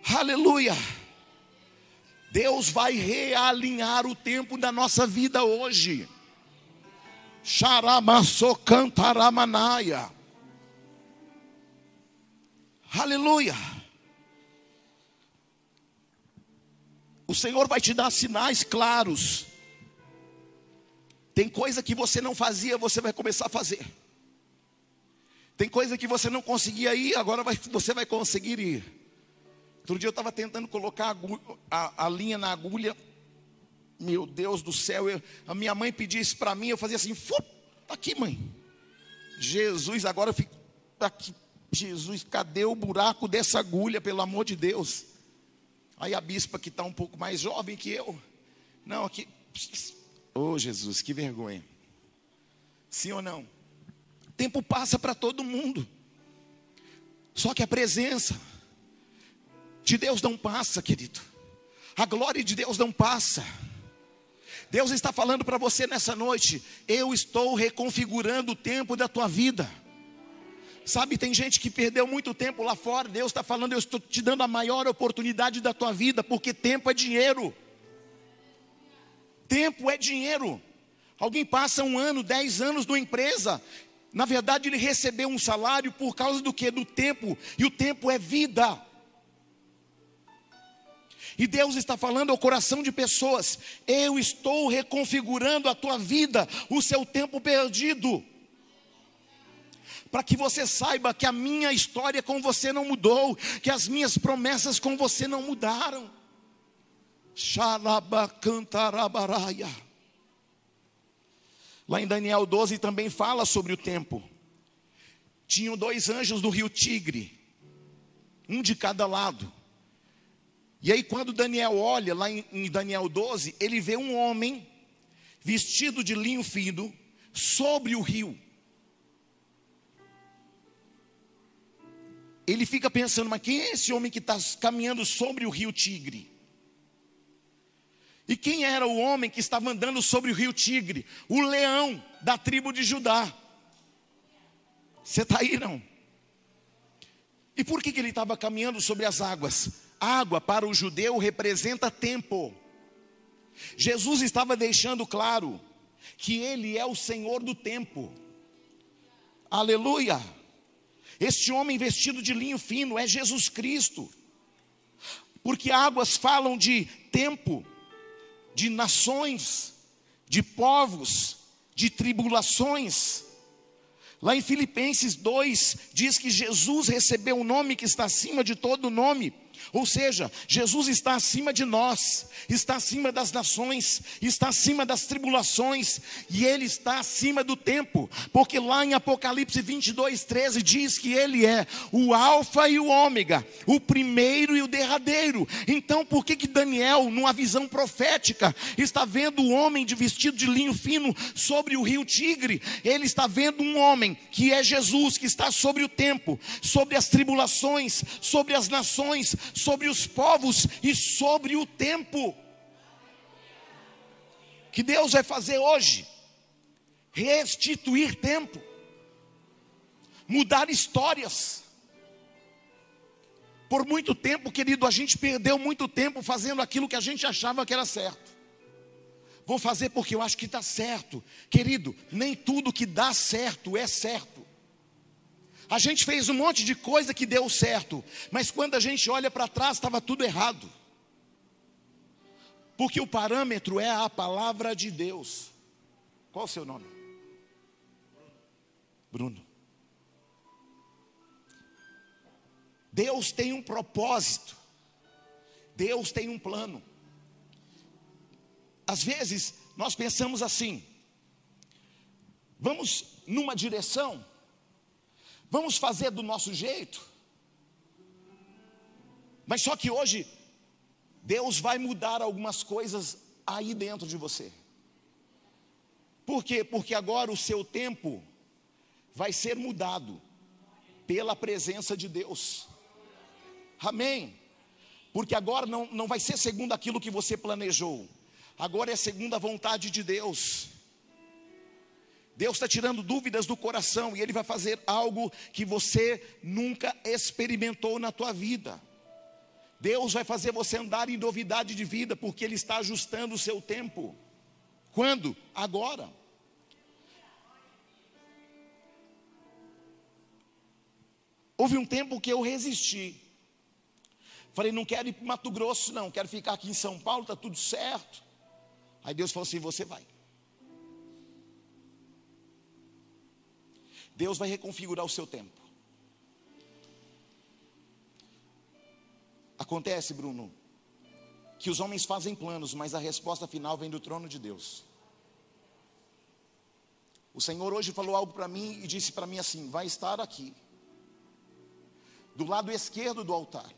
Aleluia. Deus vai realinhar o tempo da nossa vida hoje. Xaramassocantaramanaya. Aleluia. O Senhor vai te dar sinais claros. Tem coisa que você não fazia, você vai começar a fazer. Tem coisa que você não conseguia ir, agora vai, você vai conseguir ir. Outro dia eu estava tentando colocar a, a, a, linha na agulha. Meu Deus do céu, eu, a minha mãe pedia isso para mim, eu fazia assim, tá aqui, mãe. Jesus, agora eu fico aqui. Jesus, cadê o buraco dessa agulha, pelo amor de Deus? Aí a bispa que está um pouco mais jovem que eu, não, aqui. Oh Jesus, que vergonha. Sim ou não? tempo passa para todo mundo. Só que a presença de Deus não passa, querido. A glória de Deus não passa. Deus está falando para você nessa noite: eu estou reconfigurando o tempo da tua vida. Sabe, tem gente que perdeu muito tempo lá fora. Deus está falando: eu estou te dando a maior oportunidade da tua vida, porque tempo é dinheiro. Tempo é dinheiro. Alguém passa um ano, dez anos numa empresa na verdade, ele recebeu um salário por causa do que? Do tempo, e o tempo é vida. E Deus está falando ao coração de pessoas: eu estou reconfigurando a tua vida, o seu tempo perdido. Para que você saiba que a minha história com você não mudou, que as minhas promessas com você não mudaram. Xalabacantarabaraya. Lá em Daniel 12 também fala sobre o tempo. Tinham dois anjos do rio Tigre, um de cada lado. E aí, quando Daniel olha lá em, Daniel 12, ele vê um homem vestido de linho fino sobre o rio. Ele fica pensando, mas quem é esse homem que está caminhando sobre o rio Tigre? E quem era o homem que estava andando sobre o rio Tigre? O leão da tribo de Judá. Você está aí não? E por que, que ele estava caminhando sobre as águas? Água para o judeu representa tempo. Jesus estava deixando claro que ele é o Senhor do tempo. Aleluia! Este homem vestido de linho fino é Jesus Cristo. Porque águas falam de tempo de nações, de povos, de tribulações. Lá em Filipenses 2 diz que Jesus recebeu um nome que está acima de todo nome ou seja, Jesus está acima de nós, está acima das nações, está acima das tribulações, e Ele está acima do tempo, porque lá em Apocalipse 22, 13 diz que Ele é o Alfa e o Ômega, o primeiro e o derradeiro. Então, por que, que Daniel, numa visão profética, está vendo o homem de vestido de linho fino sobre o rio Tigre? Ele está vendo um homem que é Jesus, que está sobre o tempo, sobre as tribulações, sobre as nações, sobre os povos e sobre o tempo. Que Deus vai fazer hoje? Restituir tempo, mudar histórias. Por muito tempo, querido, a gente perdeu muito tempo fazendo aquilo que a gente achava que era certo. Vou fazer porque eu acho que está certo. Querido, nem tudo que dá certo é certo. A gente fez um monte de coisa que deu certo, mas quando a gente olha para trás, estava tudo errado. Porque o parâmetro é a palavra de Deus. Qual o seu nome? Bruno. Deus tem um propósito. Deus tem um plano. Às vezes, nós pensamos assim: vamos numa direção, Vamos fazer do nosso jeito. Mas só que hoje, Deus vai mudar algumas coisas aí dentro de você. Por quê? Porque agora o seu tempo vai ser mudado pela presença de Deus. Amém? Porque agora não, não vai ser segundo aquilo que você planejou, agora é segundo a vontade de Deus. Deus está tirando dúvidas do coração e Ele vai fazer algo que você nunca experimentou na tua vida. Deus vai fazer você andar em novidade de vida, porque Ele está ajustando o seu tempo. Quando? Agora. Houve um tempo que eu resisti. Falei, não quero ir para Mato Grosso, não, quero ficar aqui em São Paulo, está tudo certo. Aí Deus falou assim: você vai. Deus vai reconfigurar o seu tempo. Acontece, Bruno, que os homens fazem planos, mas a resposta final vem do trono de Deus. O Senhor hoje falou algo para mim e disse para mim assim: vai estar aqui, do lado esquerdo do altar,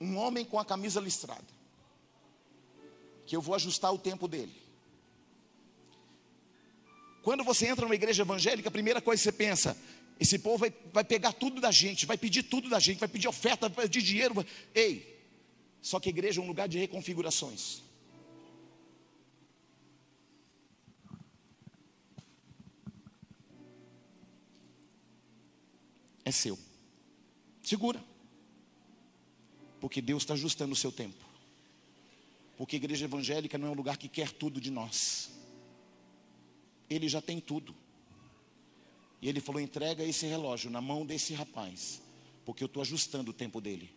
um homem com a camisa listrada, que eu vou ajustar o tempo dele. Quando você entra numa igreja evangélica, a primeira coisa que você pensa, esse povo vai, vai pegar tudo da gente, vai pedir tudo da gente, vai pedir oferta, vai pedir dinheiro. Vai... Ei, só que a igreja é um lugar de reconfigurações. É seu. Segura. Porque Deus está ajustando o seu tempo. Porque a igreja evangélica não é um lugar que quer tudo de nós. Ele já tem tudo. E ele falou: entrega esse relógio na mão desse rapaz, porque eu estou ajustando o tempo dele.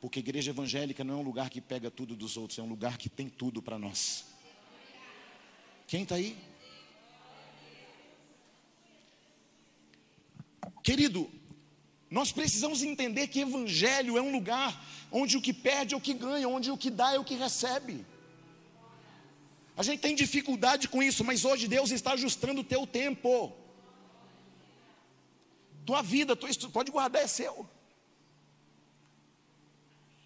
Porque igreja evangélica não é um lugar que pega tudo dos outros, é um lugar que tem tudo para nós. Quem está aí? Querido, nós precisamos entender que evangelho é um lugar onde o que perde é o que ganha, onde o que dá é o que recebe. A gente tem dificuldade com isso, mas hoje Deus está ajustando o teu tempo. Tua vida, tua estudo, pode guardar, é seu.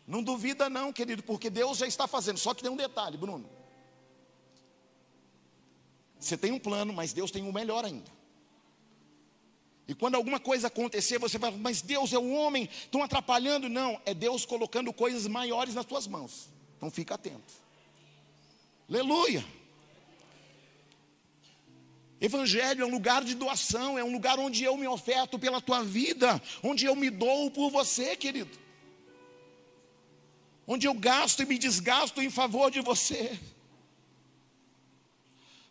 Não duvida não, querido, porque Deus já está fazendo. Só que tem um detalhe, Bruno. Você tem um plano, mas Deus tem um melhor ainda. E quando alguma coisa acontecer, você vai, mas Deus é o homem, estão atrapalhando? Não, é Deus colocando coisas maiores nas tuas mãos. Então fica atento. Aleluia. Evangelho é um lugar de doação, é um lugar onde eu me oferto pela tua vida, onde eu me dou por você, querido. Onde eu gasto e me desgasto em favor de você.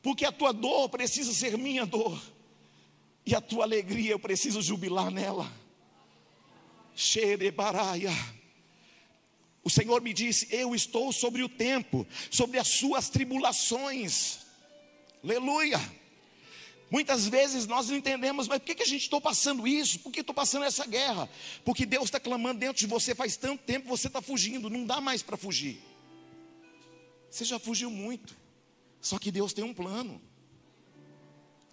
Porque a tua dor precisa ser minha dor, e a tua alegria eu preciso jubilar nela. Xerebaraia. O Senhor me disse: Eu estou sobre o tempo, sobre as suas tribulações. Aleluia. Muitas vezes nós não entendemos, mas por que, que a gente está passando isso? Por que estou passando essa guerra? Porque Deus está clamando dentro de você faz tanto tempo, você está fugindo, não dá mais para fugir. Você já fugiu muito, só que Deus tem um plano,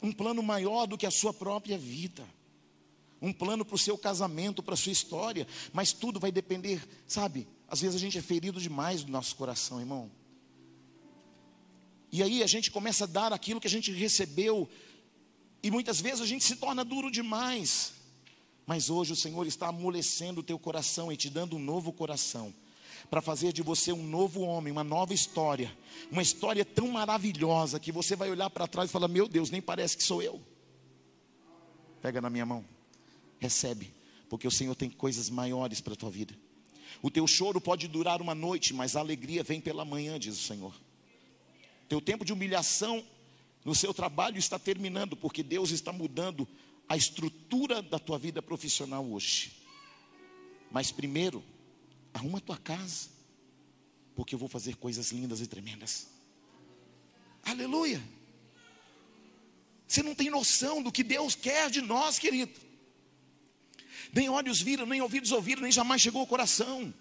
um plano maior do que a sua própria vida, um plano para o seu casamento, para a sua história, mas tudo vai depender, sabe, às vezes a gente é ferido demais no nosso coração, irmão. E aí a gente começa a dar aquilo que a gente recebeu, e muitas vezes a gente se torna duro demais. Mas hoje o Senhor está amolecendo o teu coração e te dando um novo coração, para fazer de você um novo homem, uma nova história, uma história tão maravilhosa que você vai olhar para trás e falar: Meu Deus, nem parece que sou eu. Pega na minha mão, recebe, porque o Senhor tem coisas maiores para a tua vida. O teu choro pode durar uma noite, mas a alegria vem pela manhã, diz o Senhor. Teu tempo de humilhação no seu trabalho está terminando, porque Deus está mudando a estrutura da tua vida profissional hoje. Mas primeiro, arruma a tua casa, porque eu vou fazer coisas lindas e tremendas. Aleluia! Você não tem noção do que Deus quer de nós, querido nem olhos viram, nem ouvidos ouviram, nem jamais chegou ao coração.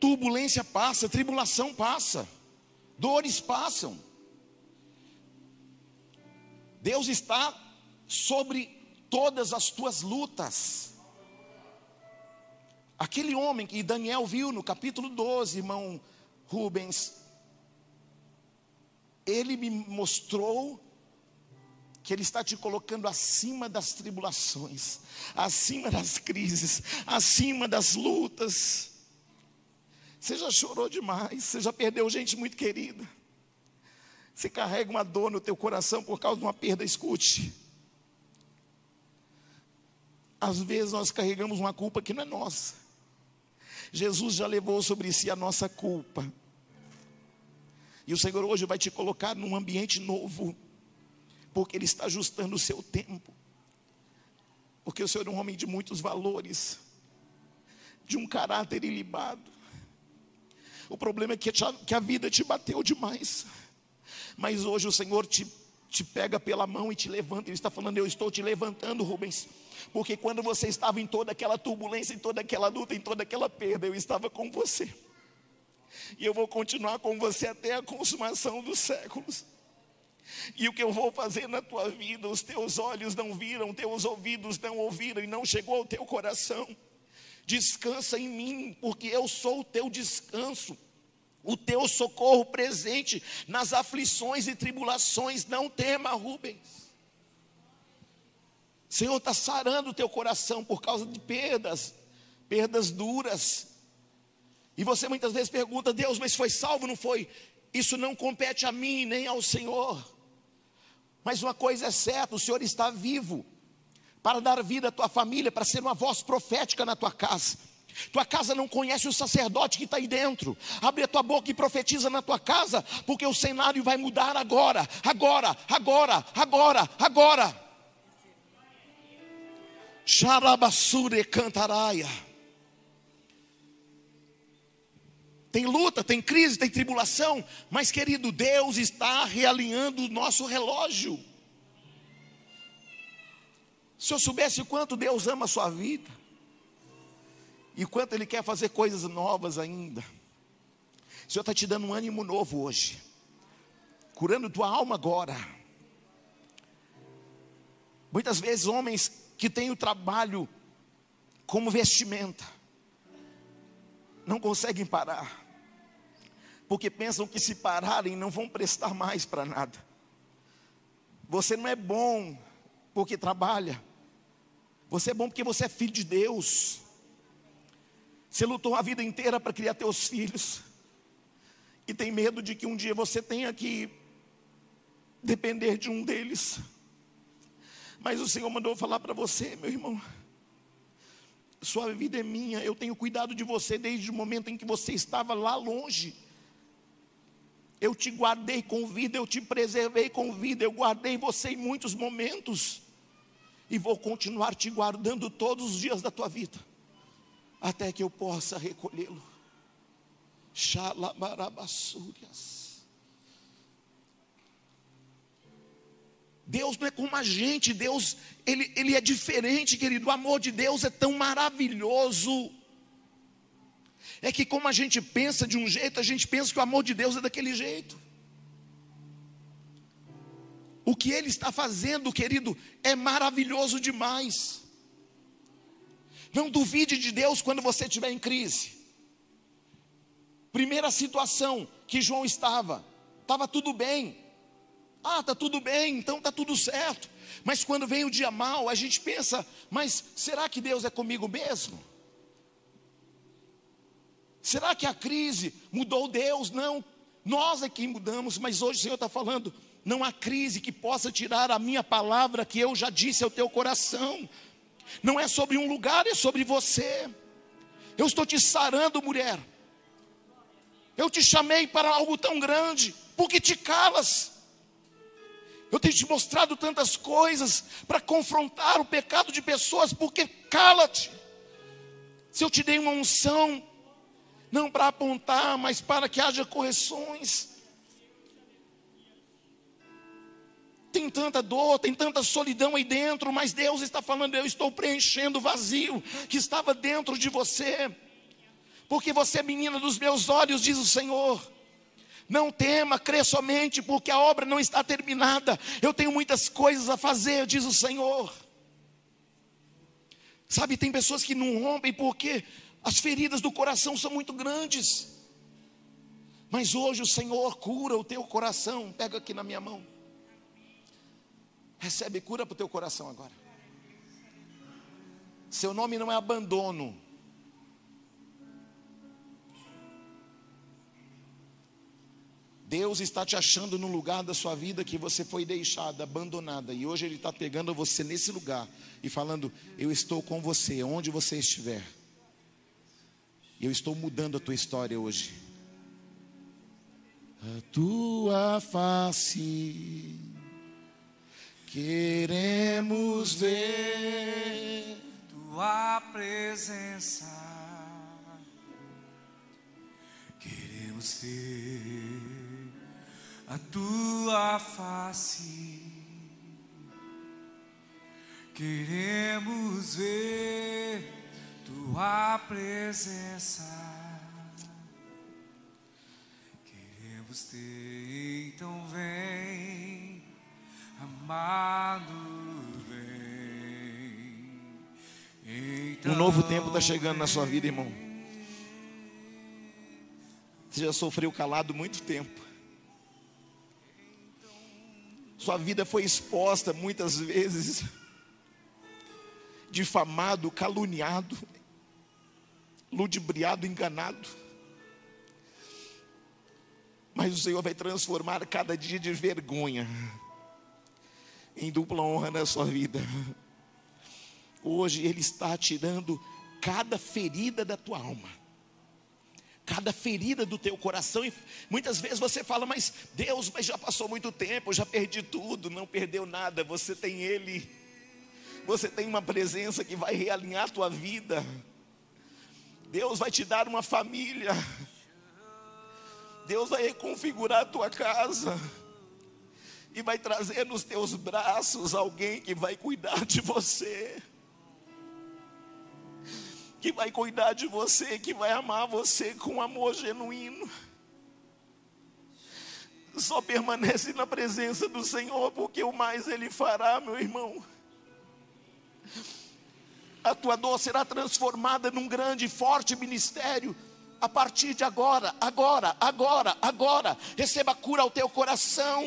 Turbulência passa, tribulação passa, dores passam. Deus está sobre todas as tuas lutas. Aquele homem que Daniel viu no capítulo 12, irmão Rubens, ele me mostrou que Ele está te colocando acima das tribulações, acima das crises, acima das lutas. Você já chorou demais, você já perdeu gente muito querida. Você carrega uma dor no teu coração por causa de uma perda, escute. Às vezes nós carregamos uma culpa que não é nossa. Jesus já levou sobre si a nossa culpa. E o Senhor hoje vai te colocar num ambiente novo, porque Ele está ajustando o seu tempo. Porque o Senhor é um homem de muitos valores, de um caráter ilibado. O problema é que a vida te bateu demais. Mas hoje o Senhor te, te pega pela mão e te levanta. Ele está falando: Eu estou te levantando, Rubens. Porque quando você estava em toda aquela turbulência, em toda aquela luta, em toda aquela perda, eu estava com você. E eu vou continuar com você até a consumação dos séculos. E o que eu vou fazer na tua vida, os teus olhos não viram, teus ouvidos não ouviram e não chegou ao teu coração. Descansa em mim, porque eu sou o teu descanso, o teu socorro presente nas aflições e tribulações. Não tema, Rubens. Senhor está sarando o teu coração por causa de perdas, perdas duras. E você muitas vezes pergunta, Deus, mas foi salvo, não foi? Isso não compete a mim nem ao Senhor. Mas uma coisa é certa: o Senhor está vivo para dar vida à tua família, para ser uma voz profética na tua casa. Tua casa não conhece o sacerdote que está aí dentro. Abre a tua boca e profetiza na tua casa, porque o cenário vai mudar agora, agora, agora, agora, agora. Xarabassure cantaraia. Tem luta, tem crise, tem tribulação, mas querido, Deus está realinhando o nosso relógio. Se eu soubesse o quanto Deus ama a sua vida, e quanto Ele quer fazer coisas novas ainda, o Senhor está te dando um ânimo novo hoje, curando tua alma agora. Muitas vezes, homens que têm o trabalho como vestimenta, não conseguem parar porque pensam que se pararem não vão prestar mais para nada. Você não é bom porque trabalha, você é bom porque você é filho de Deus. Você lutou a vida inteira para criar teus filhos, e tem medo de que um dia você tenha que depender de um deles. Mas o Senhor mandou falar para você, meu irmão. Sua vida é minha, eu tenho cuidado de você desde o momento em que você estava lá longe. Eu te guardei com vida, eu te preservei com vida, eu guardei você em muitos momentos. E vou continuar te guardando todos os dias da tua vida, até que eu possa recolhê-lo. Xalabarabassúrias. Deus não é como a gente, Deus, ele, ele é diferente, querido. O amor de Deus é tão maravilhoso é que, como a gente pensa de um jeito, a gente pensa que o amor de Deus é daquele jeito. O que Ele está fazendo, querido, é maravilhoso demais. Não duvide de Deus quando você estiver em crise. Primeira situação que João estava, estava tudo bem. Ah, está tudo bem, então está tudo certo. Mas quando vem o dia mal, a gente pensa, mas será que Deus é comigo mesmo? Será que a crise mudou Deus? Não, nós é que mudamos, mas hoje o Senhor está falando: não há crise que possa tirar a minha palavra que eu já disse ao teu coração. Não é sobre um lugar, é sobre você. Eu estou te sarando, mulher. Eu te chamei para algo tão grande, porque te calas. Eu tenho te mostrado tantas coisas para confrontar o pecado de pessoas, porque cala-te. Se eu te dei uma unção não para apontar, mas para que haja correções. Tem tanta dor, tem tanta solidão aí dentro, mas Deus está falando: eu estou preenchendo o vazio que estava dentro de você, porque você é menina dos meus olhos, diz o Senhor. Não tema, crê somente, porque a obra não está terminada. Eu tenho muitas coisas a fazer, diz o Senhor. Sabe, tem pessoas que não rompem porque as feridas do coração são muito grandes. Mas hoje o Senhor cura o teu coração. Pega aqui na minha mão. Recebe cura para o teu coração agora. Seu nome não é abandono. Deus está te achando no lugar da sua vida que você foi deixada, abandonada, e hoje Ele está pegando você nesse lugar e falando: Eu estou com você, onde você estiver. Eu estou mudando a tua história hoje. A tua face queremos ver tua presença. Queremos ter a tua face. Queremos ver tua presença. Queremos ter, então vem, amado, vem. Então Um novo tempo está chegando na sua vida, irmão. Você já sofreu calado muito tempo. Sua vida foi exposta muitas vezes, difamado, caluniado, ludibriado, enganado. Mas o Senhor vai transformar cada dia de vergonha em dupla honra na sua vida. Hoje Ele está tirando cada ferida da tua alma cada ferida do teu coração. E muitas vezes você fala, mas Deus, mas já passou muito tempo, já perdi tudo. Não perdeu nada, você tem Ele. Você tem uma presença que vai realinhar a tua vida. Deus vai te dar uma família. Deus vai reconfigurar a tua casa. E vai trazer nos teus braços alguém que vai cuidar de você que vai cuidar de você, que vai amar você com amor genuíno. Só permanece na presença do Senhor, porque o mais Ele fará, meu irmão. A tua dor será transformada num grande e forte ministério. A partir de agora, agora, agora, agora, receba cura ao teu coração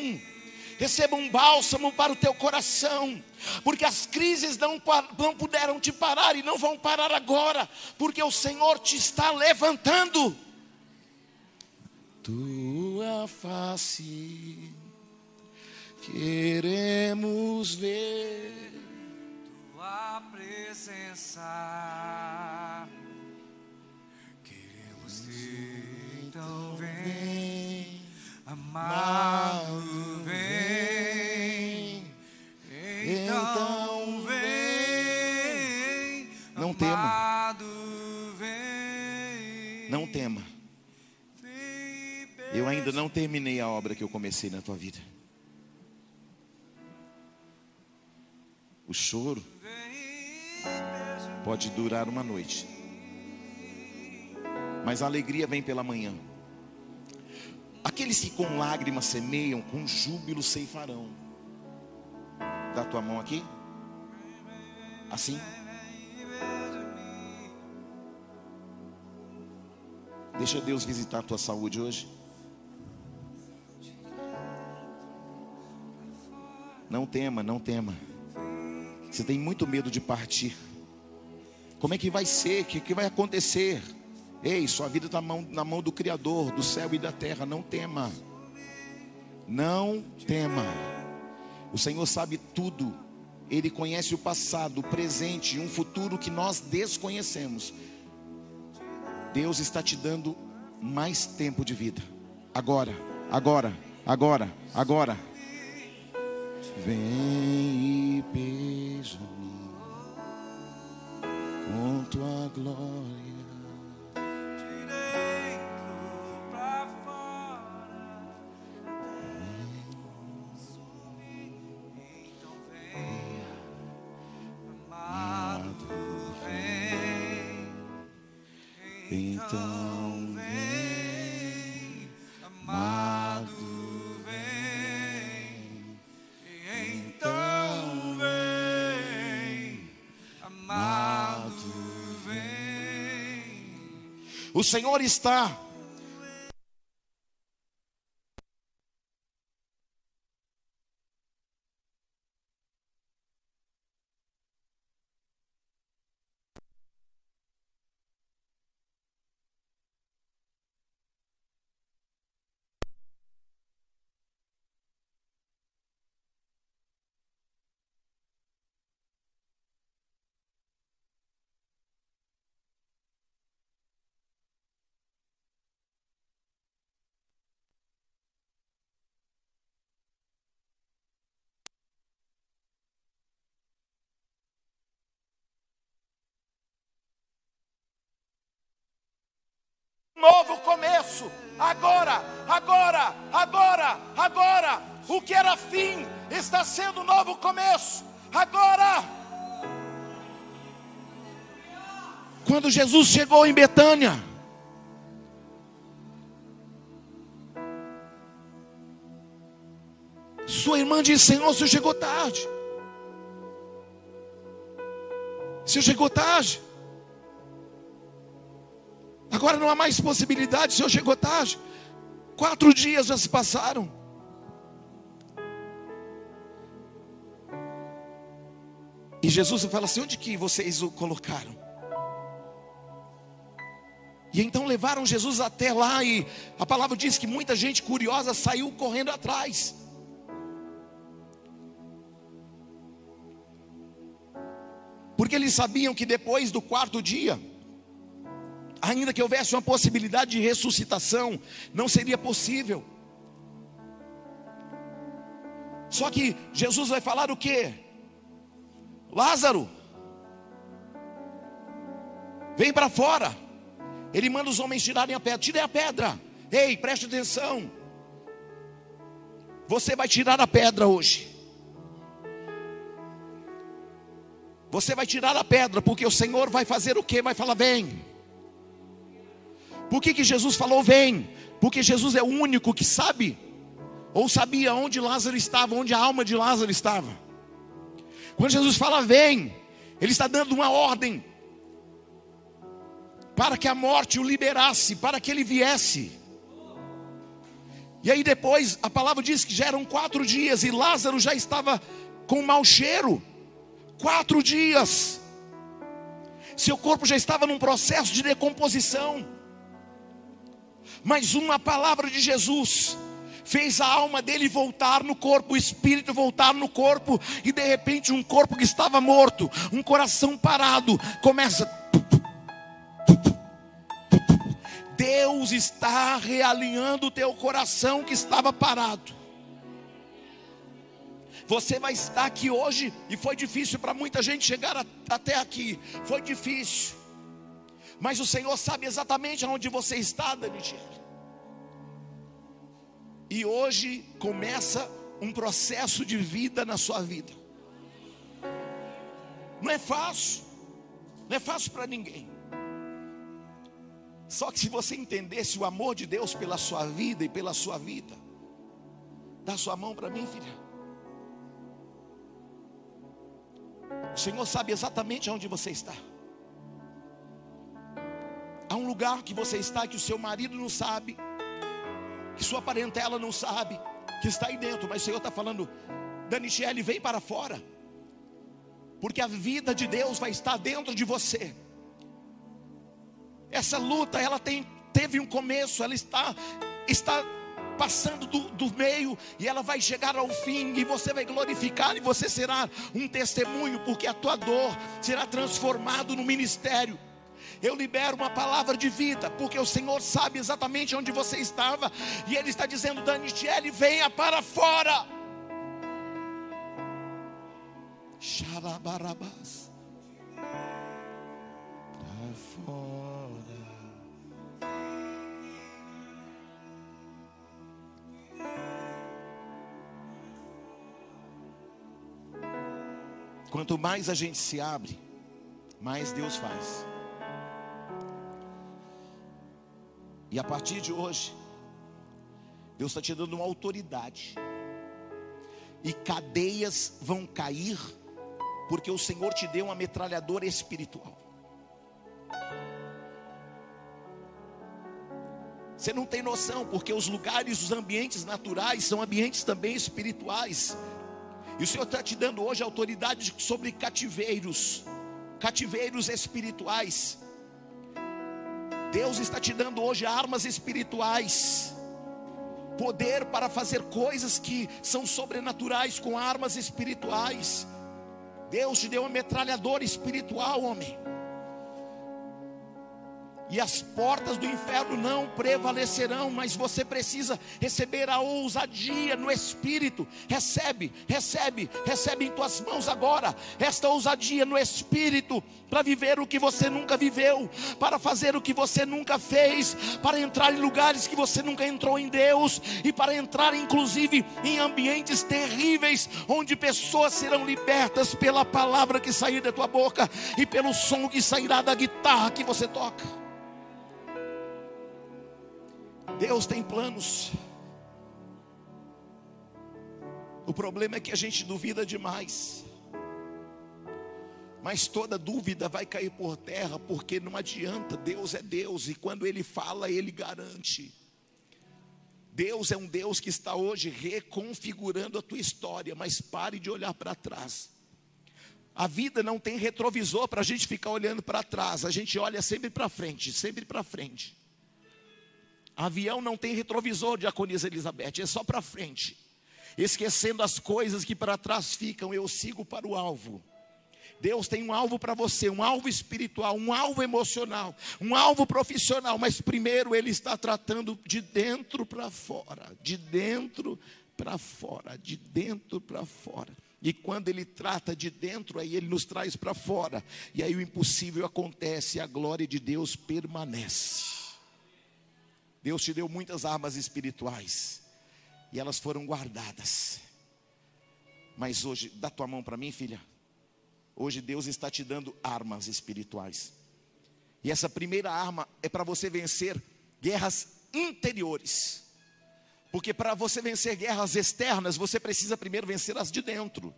receba um bálsamo para o teu coração, porque as crises não, não puderam te parar e não vão parar agora, porque o Senhor te está levantando. Tua face queremos ver, tua presença. Queremos ter, então vem, amado, vem. Então vem, Não tema. não tema. Eu ainda não terminei a obra que eu comecei na tua vida. O choro pode durar uma noite, mas a alegria vem pela manhã. Aqueles que com lágrimas semeiam, com júbilo ceifarão. Dá tua mão aqui. Assim. Deixa Deus visitar a tua saúde hoje. Não tema, não tema. Você tem muito medo de partir. Como é que vai ser? O que, que vai acontecer? Ei, sua vida está na mão, do Criador, do céu e da terra. Não tema. Não tema. O Senhor sabe tudo. Ele conhece o passado, o presente e um futuro que nós desconhecemos. Deus está te dando mais tempo de vida. Agora, agora, agora, agora. Vem e beija-me com tua glória. O Senhor está novo começo. Agora, agora, agora, agora. O que era fim está sendo novo começo. Agora. Quando Jesus chegou em Betânia, sua irmã disse: Senhor, o senhor chegou tarde. O senhor chegou tarde. Agora não há mais possibilidade, o senhor chegou tarde. Quatro dias já se passaram. E Jesus fala assim: onde que vocês o colocaram? E então levaram Jesus até lá, e a palavra diz que muita gente curiosa saiu correndo atrás. Porque eles sabiam que depois do quarto dia, ainda que houvesse uma possibilidade de ressuscitação, não seria possível. Só que Jesus vai falar o que? Lázaro, vem para fora. Ele manda os homens tirarem a pedra. Tirem a pedra. Ei, preste atenção. Você vai tirar a pedra hoje. Você vai tirar a pedra, porque o Senhor vai fazer o que? Vai falar: vem. Por que, que Jesus falou vem? Porque Jesus é o único que sabe, ou sabia onde Lázaro estava, onde a alma de Lázaro estava. Quando Jesus fala vem, Ele está dando uma ordem para que a morte o liberasse, para que ele viesse. E aí depois a palavra diz que já eram quatro dias e Lázaro já estava com mau cheiro. Quatro dias. Seu corpo já estava num processo de decomposição. Mas uma palavra de Jesus fez a alma dele voltar no corpo, o espírito voltar no corpo, e de repente um corpo que estava morto, um coração parado, começa. Deus está realinhando o teu coração que estava parado. Você vai estar aqui hoje, e foi difícil para muita gente chegar a, até aqui, foi difícil, mas o Senhor sabe exatamente onde você está, Daniel. E hoje começa um processo de vida na sua vida. Não é fácil, não é fácil para ninguém. Só que se você entendesse o amor de Deus pela sua vida e pela sua vida, dá sua mão para mim, filha. O Senhor sabe exatamente onde você está. Há um lugar que você está que o seu marido não sabe, que sua parentela não sabe, que está aí dentro, mas o Senhor está falando, Daniele, vem para fora, porque a vida de Deus vai estar dentro de você. Essa luta, ela tem, teve um começo, ela está, está passando do, do, meio e ela vai chegar ao fim e você vai glorificar e você será um testemunho, porque a tua dor será transformado no ministério. Eu libero uma palavra de vida, porque o Senhor sabe exatamente onde você estava, e Ele está dizendo: Daniele, venha para fora. Xalabarabás. Para fora. Quanto mais a gente se abre, mais Deus faz. E a partir de hoje, Deus está te dando uma autoridade, e cadeias vão cair, porque o Senhor te deu uma metralhadora espiritual. Você não tem noção, porque os lugares, os ambientes naturais são ambientes também espirituais. E o Senhor está te dando hoje autoridade sobre cativeiros, cativeiros espirituais. Deus está te dando hoje armas espirituais, poder para fazer coisas que são sobrenaturais com armas espirituais. Deus te deu uma metralhadora espiritual, homem. E as portas do inferno não prevalecerão, mas você precisa receber a ousadia no espírito. Recebe, recebe, recebe em tuas mãos agora esta ousadia no espírito para viver o que você nunca viveu, para fazer o que você nunca fez, para entrar em lugares que você nunca entrou em Deus e para entrar inclusive em ambientes terríveis onde pessoas serão libertas pela palavra que sair da tua boca e pelo som que sairá da guitarra que você toca. Deus tem planos. O problema é que a gente duvida demais. Mas toda dúvida vai cair por terra, porque não adianta, Deus é Deus e quando Ele fala, Ele garante. Deus é um Deus que está hoje reconfigurando a tua história, mas pare de olhar para trás. A vida não tem retrovisor para a gente ficar olhando para trás, a gente olha sempre para frente, sempre para frente. Avião não tem retrovisor, diaconisa Elizabeth, é só para frente. Esquecendo as coisas que para trás ficam, eu sigo para o alvo. Deus tem um alvo para você, um alvo espiritual, um alvo emocional, um alvo profissional, mas primeiro Ele está tratando de dentro para fora, de dentro para fora, de dentro para fora. E quando Ele trata de dentro, aí Ele nos traz para fora, e aí o impossível acontece, a glória de Deus permanece. Deus te deu muitas armas espirituais e elas foram guardadas. Mas hoje, dá tua mão para mim, filha. Hoje Deus está te dando armas espirituais. E essa primeira arma é para você vencer guerras interiores. Porque para você vencer guerras externas, você precisa primeiro vencer as de dentro.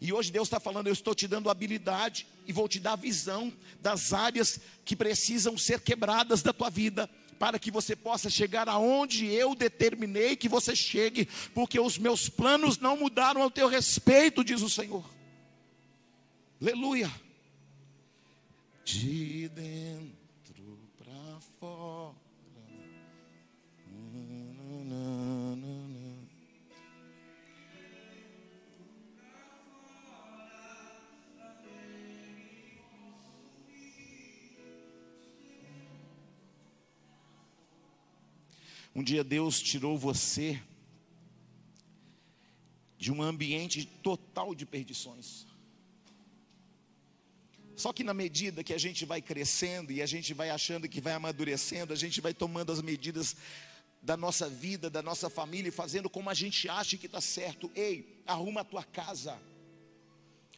E hoje Deus está falando: eu estou te dando habilidade e vou te dar visão das áreas que precisam ser quebradas da tua vida para que você possa chegar aonde eu determinei que você chegue, porque os meus planos não mudaram ao teu respeito, diz o Senhor. Aleluia. De dentro Um dia Deus tirou você de um ambiente total de perdições. Só que na medida que a gente vai crescendo e a gente vai achando que vai amadurecendo, a gente vai tomando as medidas da nossa vida, da nossa família e fazendo como a gente acha que está certo. Ei, arruma a tua casa,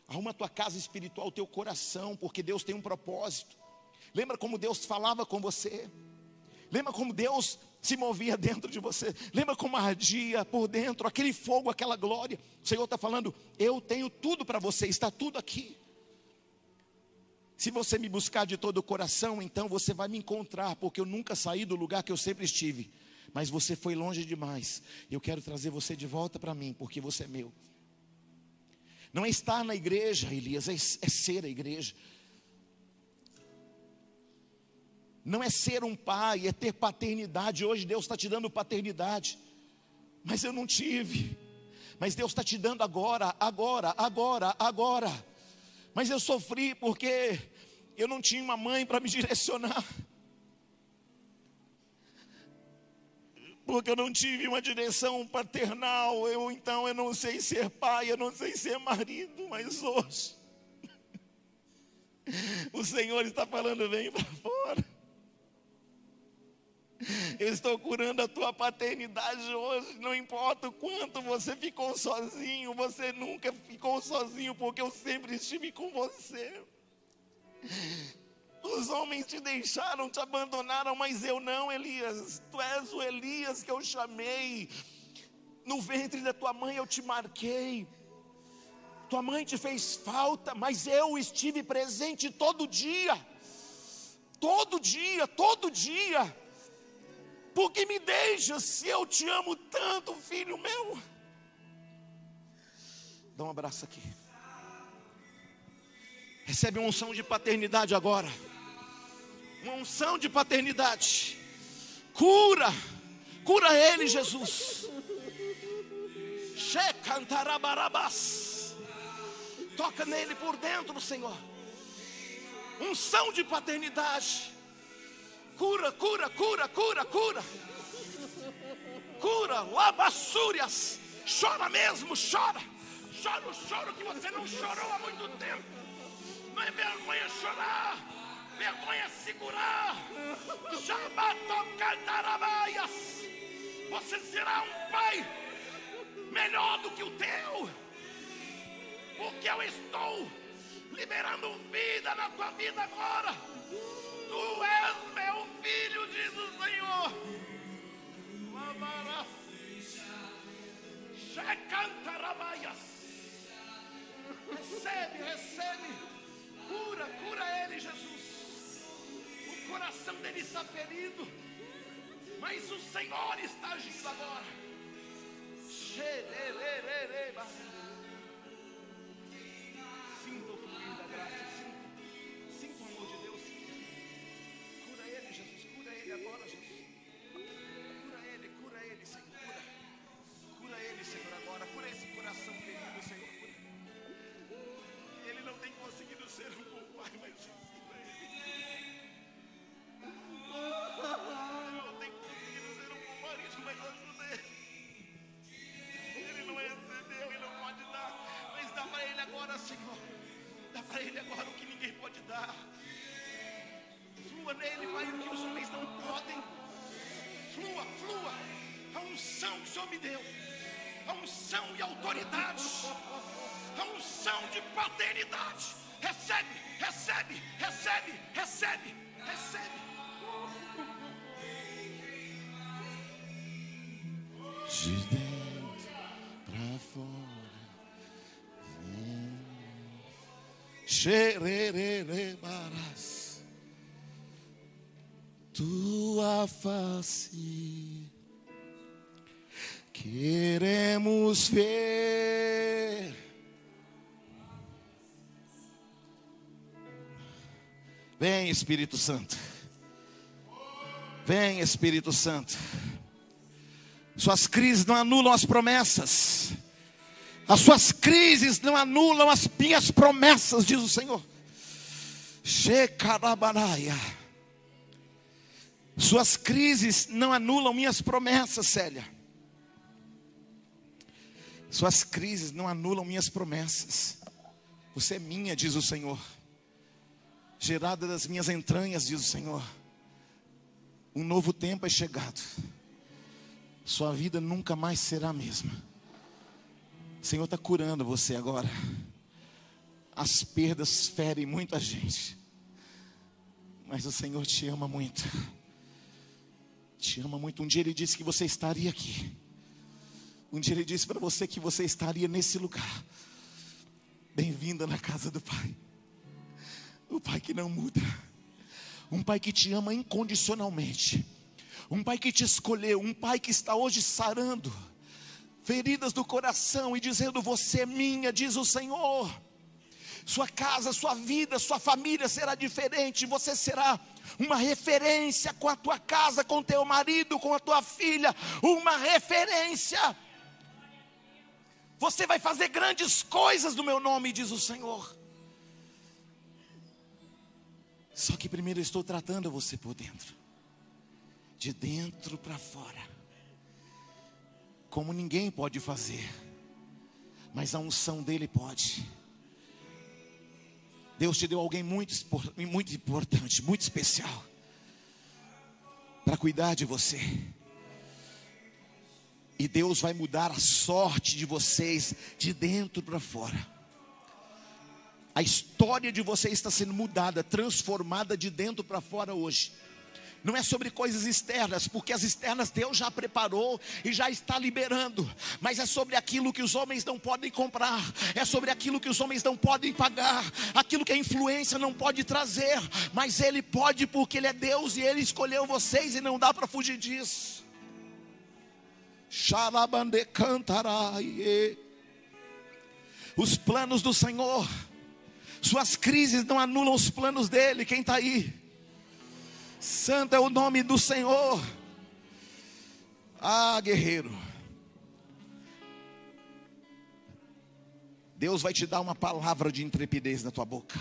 arruma a tua casa espiritual, o teu coração, porque Deus tem um propósito. Lembra como Deus falava com você? Lembra como Deus se movia dentro de você. Lembra como ardia por dentro, aquele fogo, aquela glória. O Senhor está falando: Eu tenho tudo para você, está tudo aqui. Se você me buscar de todo o coração, então você vai me encontrar, porque eu nunca saí do lugar que eu sempre estive. Mas você foi longe demais. Eu quero trazer você de volta para mim, porque você é meu. Não é estar na igreja, Elias, é, é ser a igreja. Não é ser um pai, é ter paternidade. Hoje Deus está te dando paternidade, mas eu não tive. Mas Deus está te dando agora, agora, agora, agora. Mas eu sofri porque eu não tinha uma mãe para me direcionar. Porque eu não tive uma direção paternal, eu então eu não sei ser pai, eu não sei ser marido, mas hoje o Senhor está falando, vem para fora. Eu estou curando a tua paternidade hoje. Não importa o quanto você ficou sozinho, você nunca ficou sozinho, porque eu sempre estive com você. Os homens te deixaram, te abandonaram, mas eu não, Elias. Tu és o Elias que eu chamei. No ventre da tua mãe eu te marquei. Tua mãe te fez falta, mas eu estive presente todo dia. Todo dia, todo dia. Por que me deixas se eu te amo tanto, filho meu? Dá um abraço aqui. Recebe uma unção de paternidade agora. Uma unção de paternidade. Cura. Cura ele, Jesus. Barabás. Toca nele por dentro, Senhor. Unção de paternidade Cura, cura, cura, cura, cura. Cura, labassúrias. Chora mesmo, chora. Chora o choro que você não chorou há muito tempo. Não é vergonha chorar. Vergonha segurar. Shabatocantarabayas. Você será um pai melhor do que o teu. Porque eu estou liberando vida na tua vida agora. Tu és meu filho, diz o Senhor. Recebe, recebe. Cura, cura ele, Jesus. O coração dele está ferido. Mas o Senhor está agindo agora. Xerererereba. Face queremos ver. Vem, Espírito Santo. Vem, Espírito Santo. Suas crises não anulam as promessas. As suas crises não anulam as minhas promessas, diz o Senhor. Shekarabaraya. Suas crises não anulam minhas promessas, Célia. Suas crises não anulam minhas promessas. Você é minha, diz o Senhor. Gerada das minhas entranhas, diz o Senhor. Um novo tempo é chegado. Sua vida nunca mais será a mesma. O Senhor está curando você agora. As perdas ferem muita gente. Mas o Senhor te ama muito. Te ama muito. Um dia Ele disse que você estaria aqui. Um dia Ele disse para você que você estaria nesse lugar. Bem-vinda na casa do Pai. O Pai que não muda. Um Pai que te ama incondicionalmente. Um Pai que te escolheu. Um Pai que está hoje sarando feridas do coração e dizendo: Você é minha, diz o Senhor. Sua casa, sua vida, sua família será diferente. Você será uma referência com a tua casa, com teu marido, com a tua filha. Uma referência. Você vai fazer grandes coisas no meu nome, diz o Senhor. Só que primeiro eu estou tratando você por dentro, de dentro para fora, como ninguém pode fazer, mas a unção dele pode. Deus te deu alguém muito, muito importante, muito especial, para cuidar de você. E Deus vai mudar a sorte de vocês de dentro para fora. A história de vocês está sendo mudada, transformada de dentro para fora hoje. Não é sobre coisas externas, porque as externas Deus já preparou e já está liberando, mas é sobre aquilo que os homens não podem comprar, é sobre aquilo que os homens não podem pagar, aquilo que a influência não pode trazer, mas Ele pode, porque Ele é Deus e Ele escolheu vocês e não dá para fugir disso. Xalabande cantarai. Os planos do Senhor, suas crises não anulam os planos dele. Quem está aí? Santo é o nome do Senhor. Ah, guerreiro. Deus vai te dar uma palavra de intrepidez na tua boca.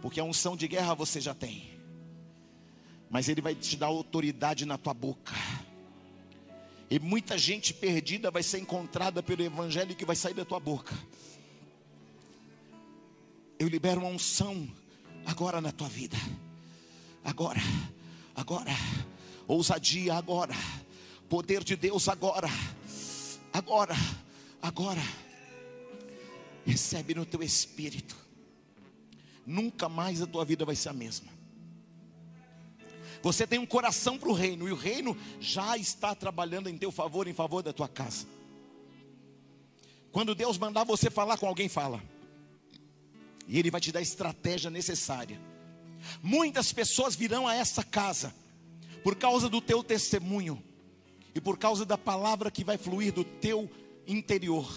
Porque a unção de guerra você já tem. mas Ele vai te dar autoridade na tua boca. E muita gente perdida vai ser encontrada pelo Evangelho que vai sair da tua boca. Eu libero uma unção agora na tua vida. Agora, agora, ousadia agora, poder de Deus agora, agora, agora. Recebe no teu espírito. Nunca mais a tua vida vai ser a mesma. Você tem um coração para o reino, e o reino já está trabalhando em teu favor, em favor da tua casa. Quando Deus mandar você falar com alguém, fala. E Ele vai te dar a estratégia necessária. Muitas pessoas virão a essa casa por causa do teu testemunho e por causa da palavra que vai fluir do teu interior.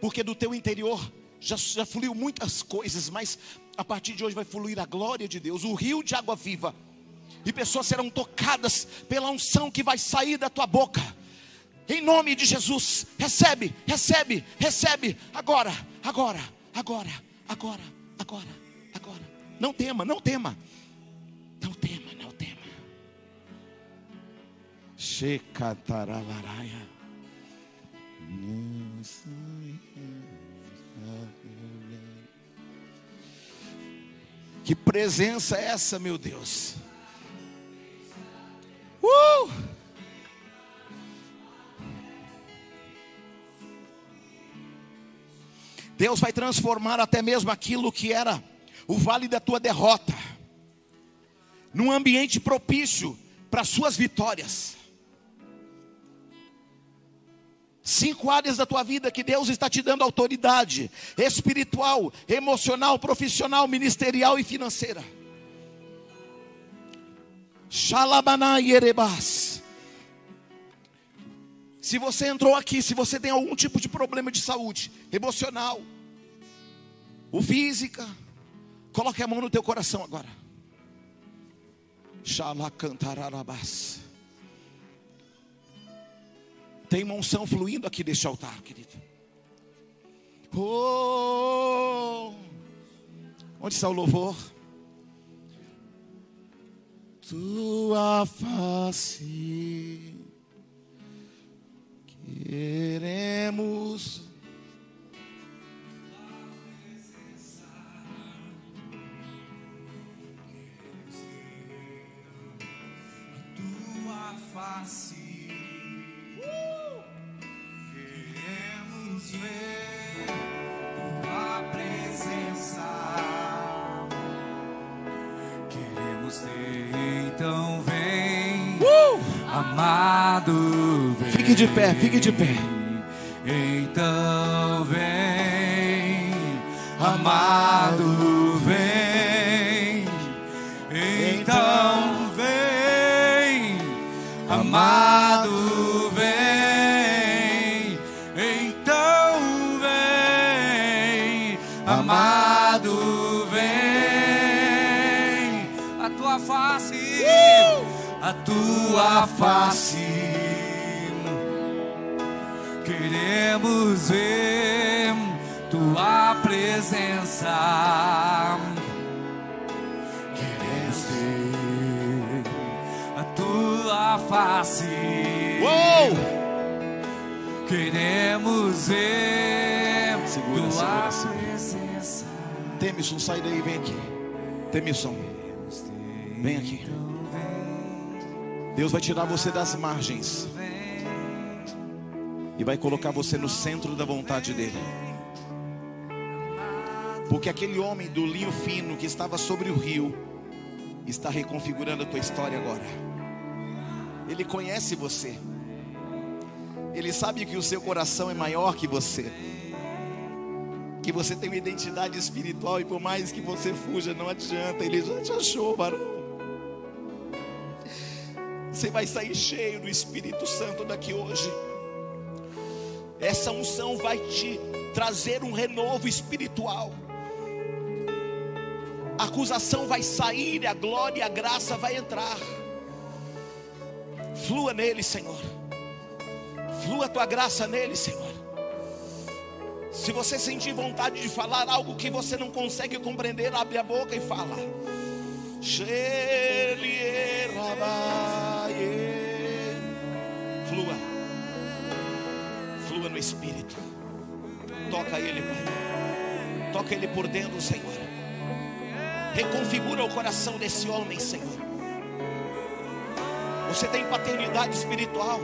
Porque do teu interior já, já fluiu muitas coisas, mas a partir de hoje vai fluir a glória de Deus, o rio de água viva. E pessoas serão tocadas pela unção que vai sair da tua boca. Em nome de Jesus, recebe, recebe, recebe. Agora, agora, agora, agora, agora, agora. Não tema, não tema. Não tema, não tema. Shekataralaraia. Que presença é essa, meu Deus? Uh! Deus vai transformar até mesmo aquilo que era o vale da tua derrota num ambiente propício para suas vitórias. Cinco áreas da tua vida que Deus está te dando autoridade espiritual, emocional, profissional, ministerial e financeira. Shalabanai Erebas. Se você entrou aqui, se você tem algum tipo de problema de saúde, emocional, ou física, coloque a mão no teu coração agora. Shalacantararabas. Tem uma unção fluindo aqui deste altar, querido. Oh! Onde está o louvor? Tua face queremos. Tua face. Queremos ver tua presença. Queremos ter, então vem, amado. Vem. Fique de pé, fique de pé. Então vem, amado, vem. Então amado, vem. Então vem, amado, vem. A tua face, a tua face. Queremos ver tua presença. Tua face. Uou! Queremos ver Segura, tua segura, segura. presença. Temison, sai daí, vem aqui. Temison, vem aqui. Deus vai tirar você das margens e vai colocar você no centro da vontade dele. Porque aquele homem do linho fino que estava sobre o rio está reconfigurando a tua história agora. Ele conhece você. Ele sabe que o seu coração é maior que você. Que você tem uma identidade espiritual e por mais que você fuja, não adianta. Ele já te achou, varão. Você vai sair cheio do Espírito Santo daqui hoje. Essa unção vai te trazer um renovo espiritual. A acusação vai sair, a glória e a graça vai entrar. Flua nele, Senhor. Flua a tua graça nele, Senhor. Se você sentir vontade de falar algo que você não consegue compreender, abre a boca e fala. Flua. Flua no Espírito. Toca Ele, Pai. Toca Ele por dentro, Senhor. Reconfigura o coração desse homem, Senhor. Você tem paternidade espiritual.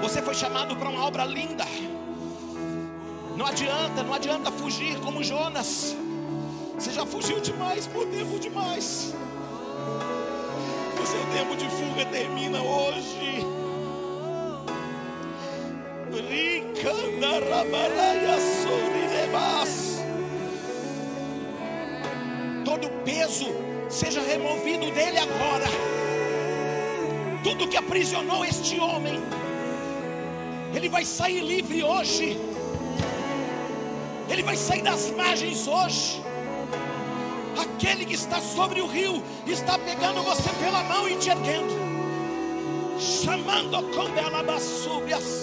Você foi chamado para uma obra linda. Não adianta, não adianta fugir como Jonas. Você já fugiu demais por tempo demais. O seu tempo de fuga termina hoje. Todo peso seja removido dele agora. Tudo que aprisionou este homem, ele vai sair livre hoje. Ele vai sair das margens hoje. Aquele que está sobre o rio está pegando você pela mão e te erguendo, chamando com belabasúbias. Toca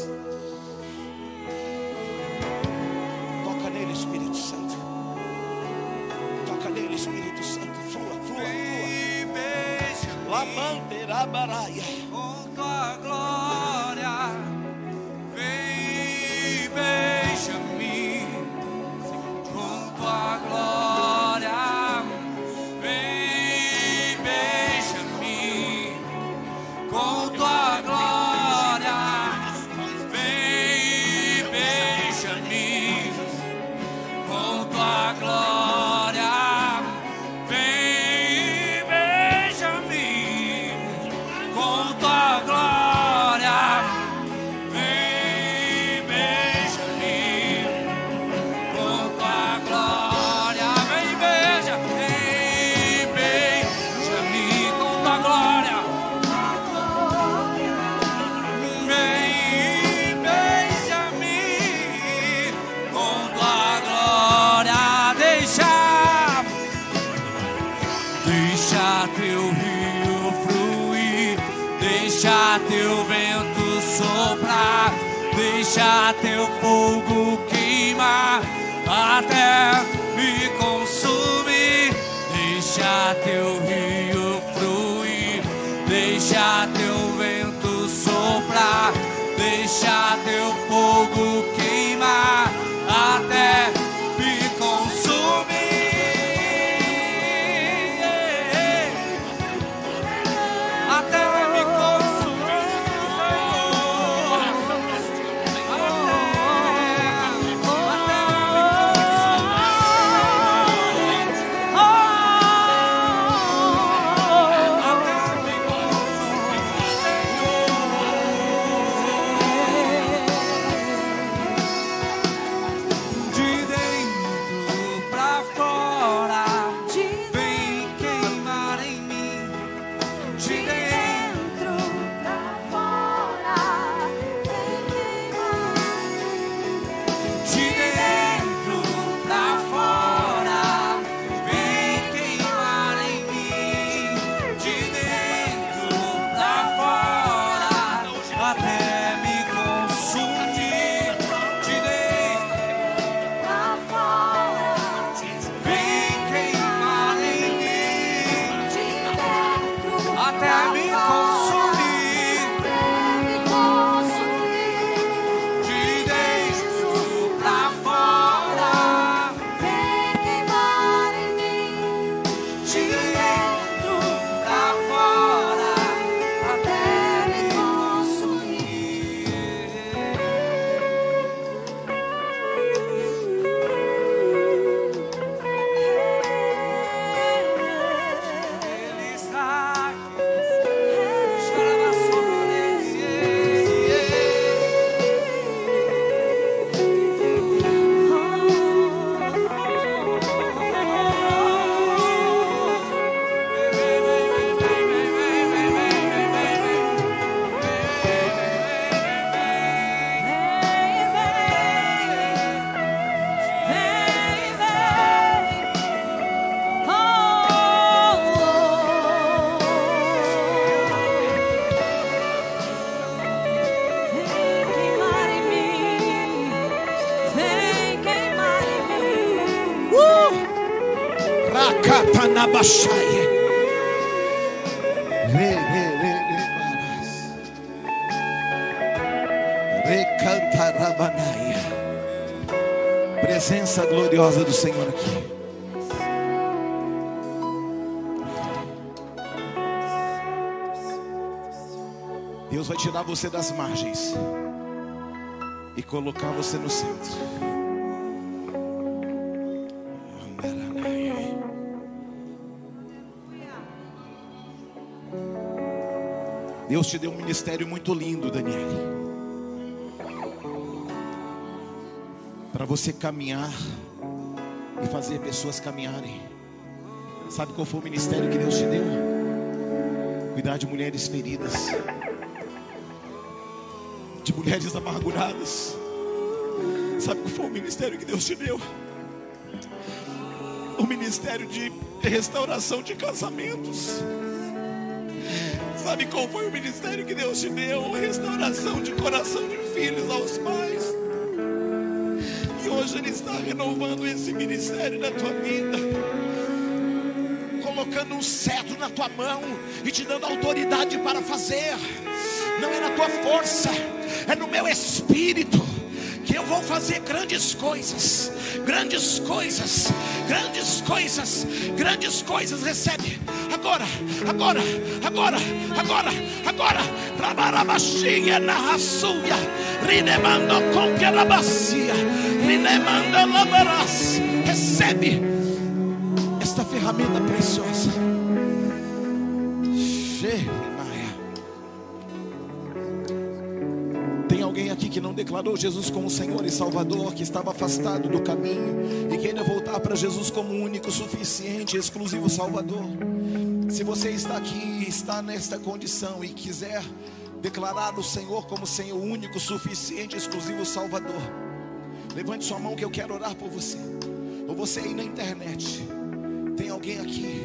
בריה. Deixa teu fogo você das margens e colocar você no centro. Deus te deu um ministério muito lindo, Daniel. Para você caminhar e fazer pessoas caminharem. Sabe qual foi o ministério que Deus te deu? Cuidar de mulheres feridas, mulheres amarguradas. Sabe qual foi o ministério que Deus te deu? O ministério de restauração de casamentos. Sabe qual foi o ministério que Deus te deu? Restauração de coração de filhos aos pais. E hoje Ele está renovando esse ministério na tua vida, colocando um cetro na tua mão e te dando autoridade para fazer. Não é na tua força, é no meu espírito que eu vou fazer grandes coisas, grandes coisas, grandes coisas, grandes coisas. Recebe agora, agora, agora, agora, agora. Trabalabachinha na raçuia, rinemando com na bacia, rinemando labaras. Recebe esta ferramenta preciosa. Jeremiah. Declarou Jesus como Senhor e Salvador, que estava afastado do caminho e queira voltar para Jesus como único, suficiente, exclusivo Salvador. Se você está aqui, está nesta condição e quiser declarar o Senhor como Senhor único, suficiente, exclusivo Salvador, levante sua mão que eu quero orar por você. Ou você aí na internet, tem alguém aqui?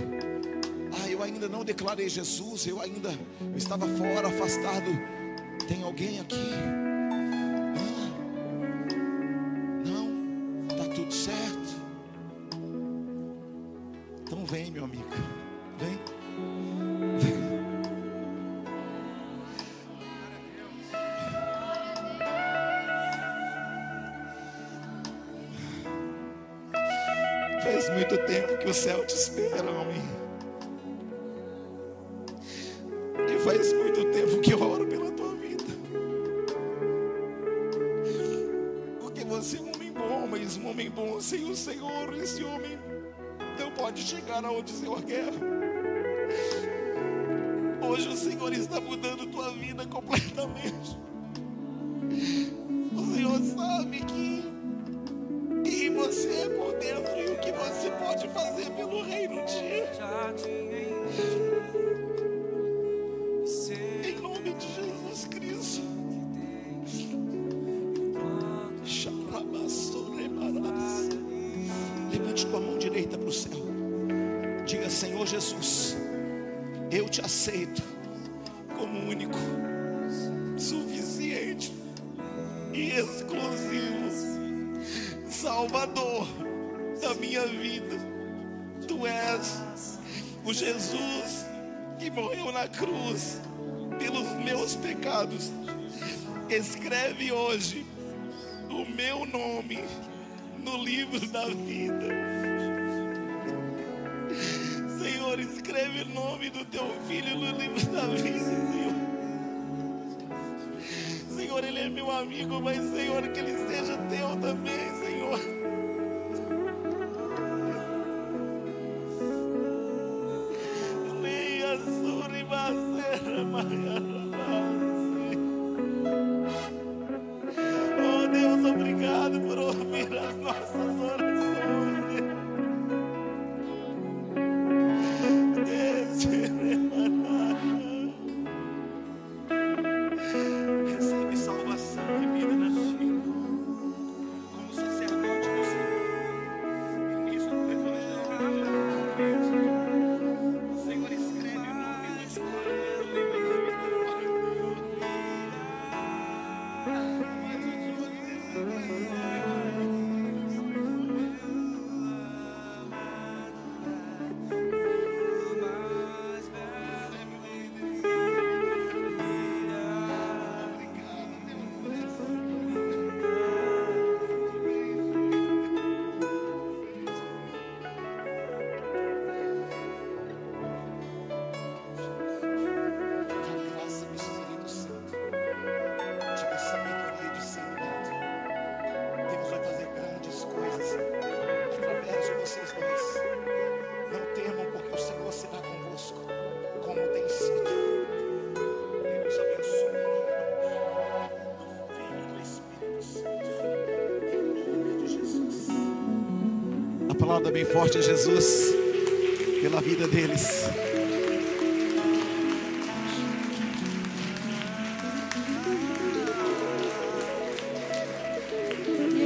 Ah, eu ainda não declarei Jesus, eu ainda eu estava fora, afastado. Tem alguém aqui? Vem, meu amigo, vem. Faz muito tempo que o céu te espera, homem. E faz muito tempo que eu oro pela tua vida. Porque você é um homem bom, mas um homem bom sem o Senhor, esse homem pode chegar aonde o Senhor quer. Hoje o Senhor está mudando tua vida completamente. O Senhor sabe que quem você é por dentro e o que você pode fazer pelo reino de te aceito como único, suficiente e exclusivo Salvador da minha vida. Tu és o Jesus que morreu na cruz pelos meus pecados. Escreve hoje o meu nome no livro da vida. Escreve o nome do teu filho no livro da vida, Senhor. Senhor, ele é meu amigo, mas Senhor, que ele seja teu também, Aplauda bem forte a Jesus pela vida deles.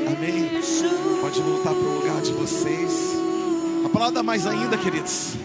Amém. Pode voltar para o lugar de vocês. Aplauda mais ainda, queridos.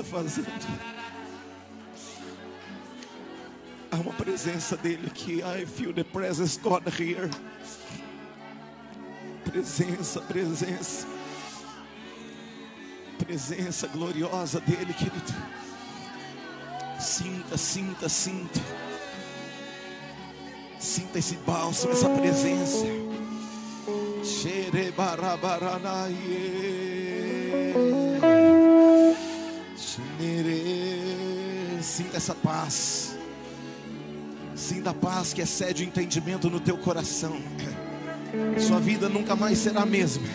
Está fazendo. Há uma presença dele aqui. I feel the presence God here. Presença, presença. Presença gloriosa dele, querido. Sinta, sinta, sinta. Sinta esse bálsamo, essa presença. Xerebarabaraye. Sinta essa paz. Sinta a paz que excede o entendimento no teu coração. Sua vida nunca mais será a mesma.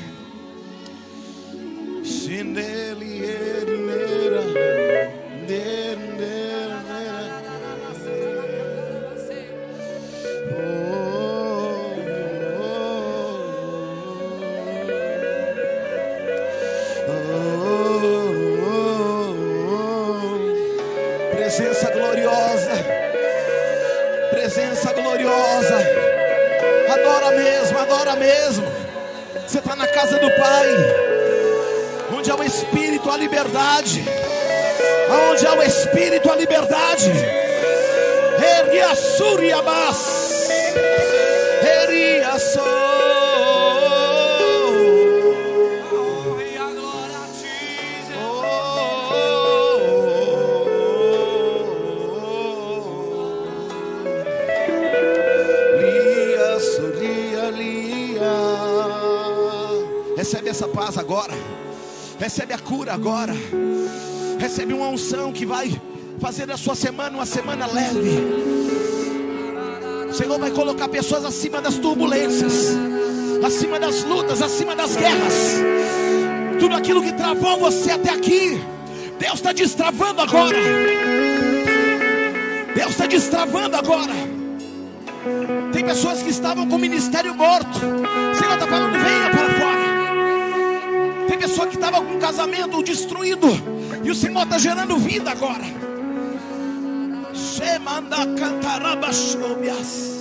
Há Espírito, a liberdade. Onde há o Espírito, a liberdade. Eriasuriabas. Recebe essa paz agora. Recebe a cura agora. Recebe uma unção que vai fazer da sua semana uma semana leve. O Senhor vai colocar pessoas acima das turbulências, acima das lutas, acima das guerras. Tudo aquilo que travou você até aqui, Deus está destravando agora. Deus está destravando agora. Tem pessoas que estavam com o ministério morto. O Senhor está falando, venha para fora. Pessoa que estava com o casamento destruído. E o Senhor está gerando vida agora. Shemanda cantarabashobias.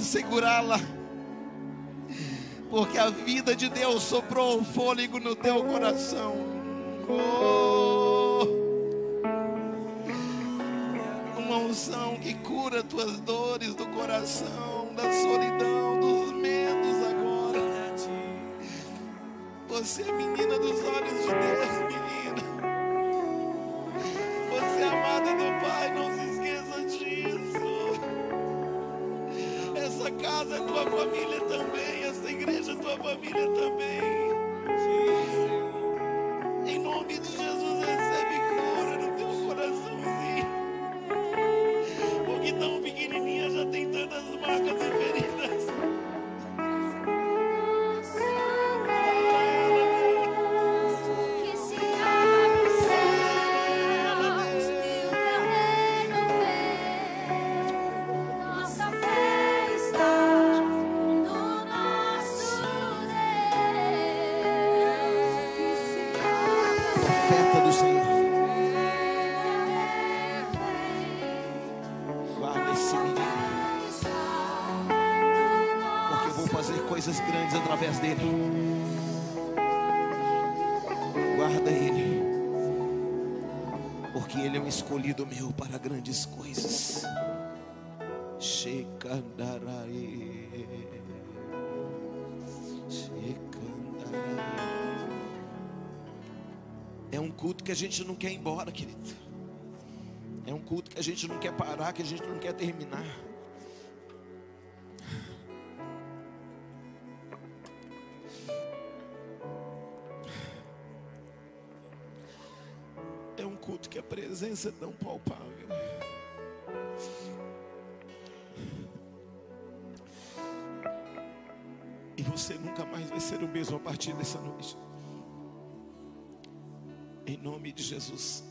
Pôde segurá-la. Porque a vida de Deus soprou o fôlego no teu coração. Oh. Uma unção que cura tuas dores do coração, da solidão, dos medos agora. Você é menina dos olhos de Deus, menina. Tua família também, essa igreja é tua família também. Shekandarae. É um culto que a gente não quer ir embora, querido. É um culto que a gente não quer parar, que a gente não quer terminar. É um culto que a presença é tão palpável. Você nunca mais vai ser o mesmo a partir dessa noite. Em nome de Jesus.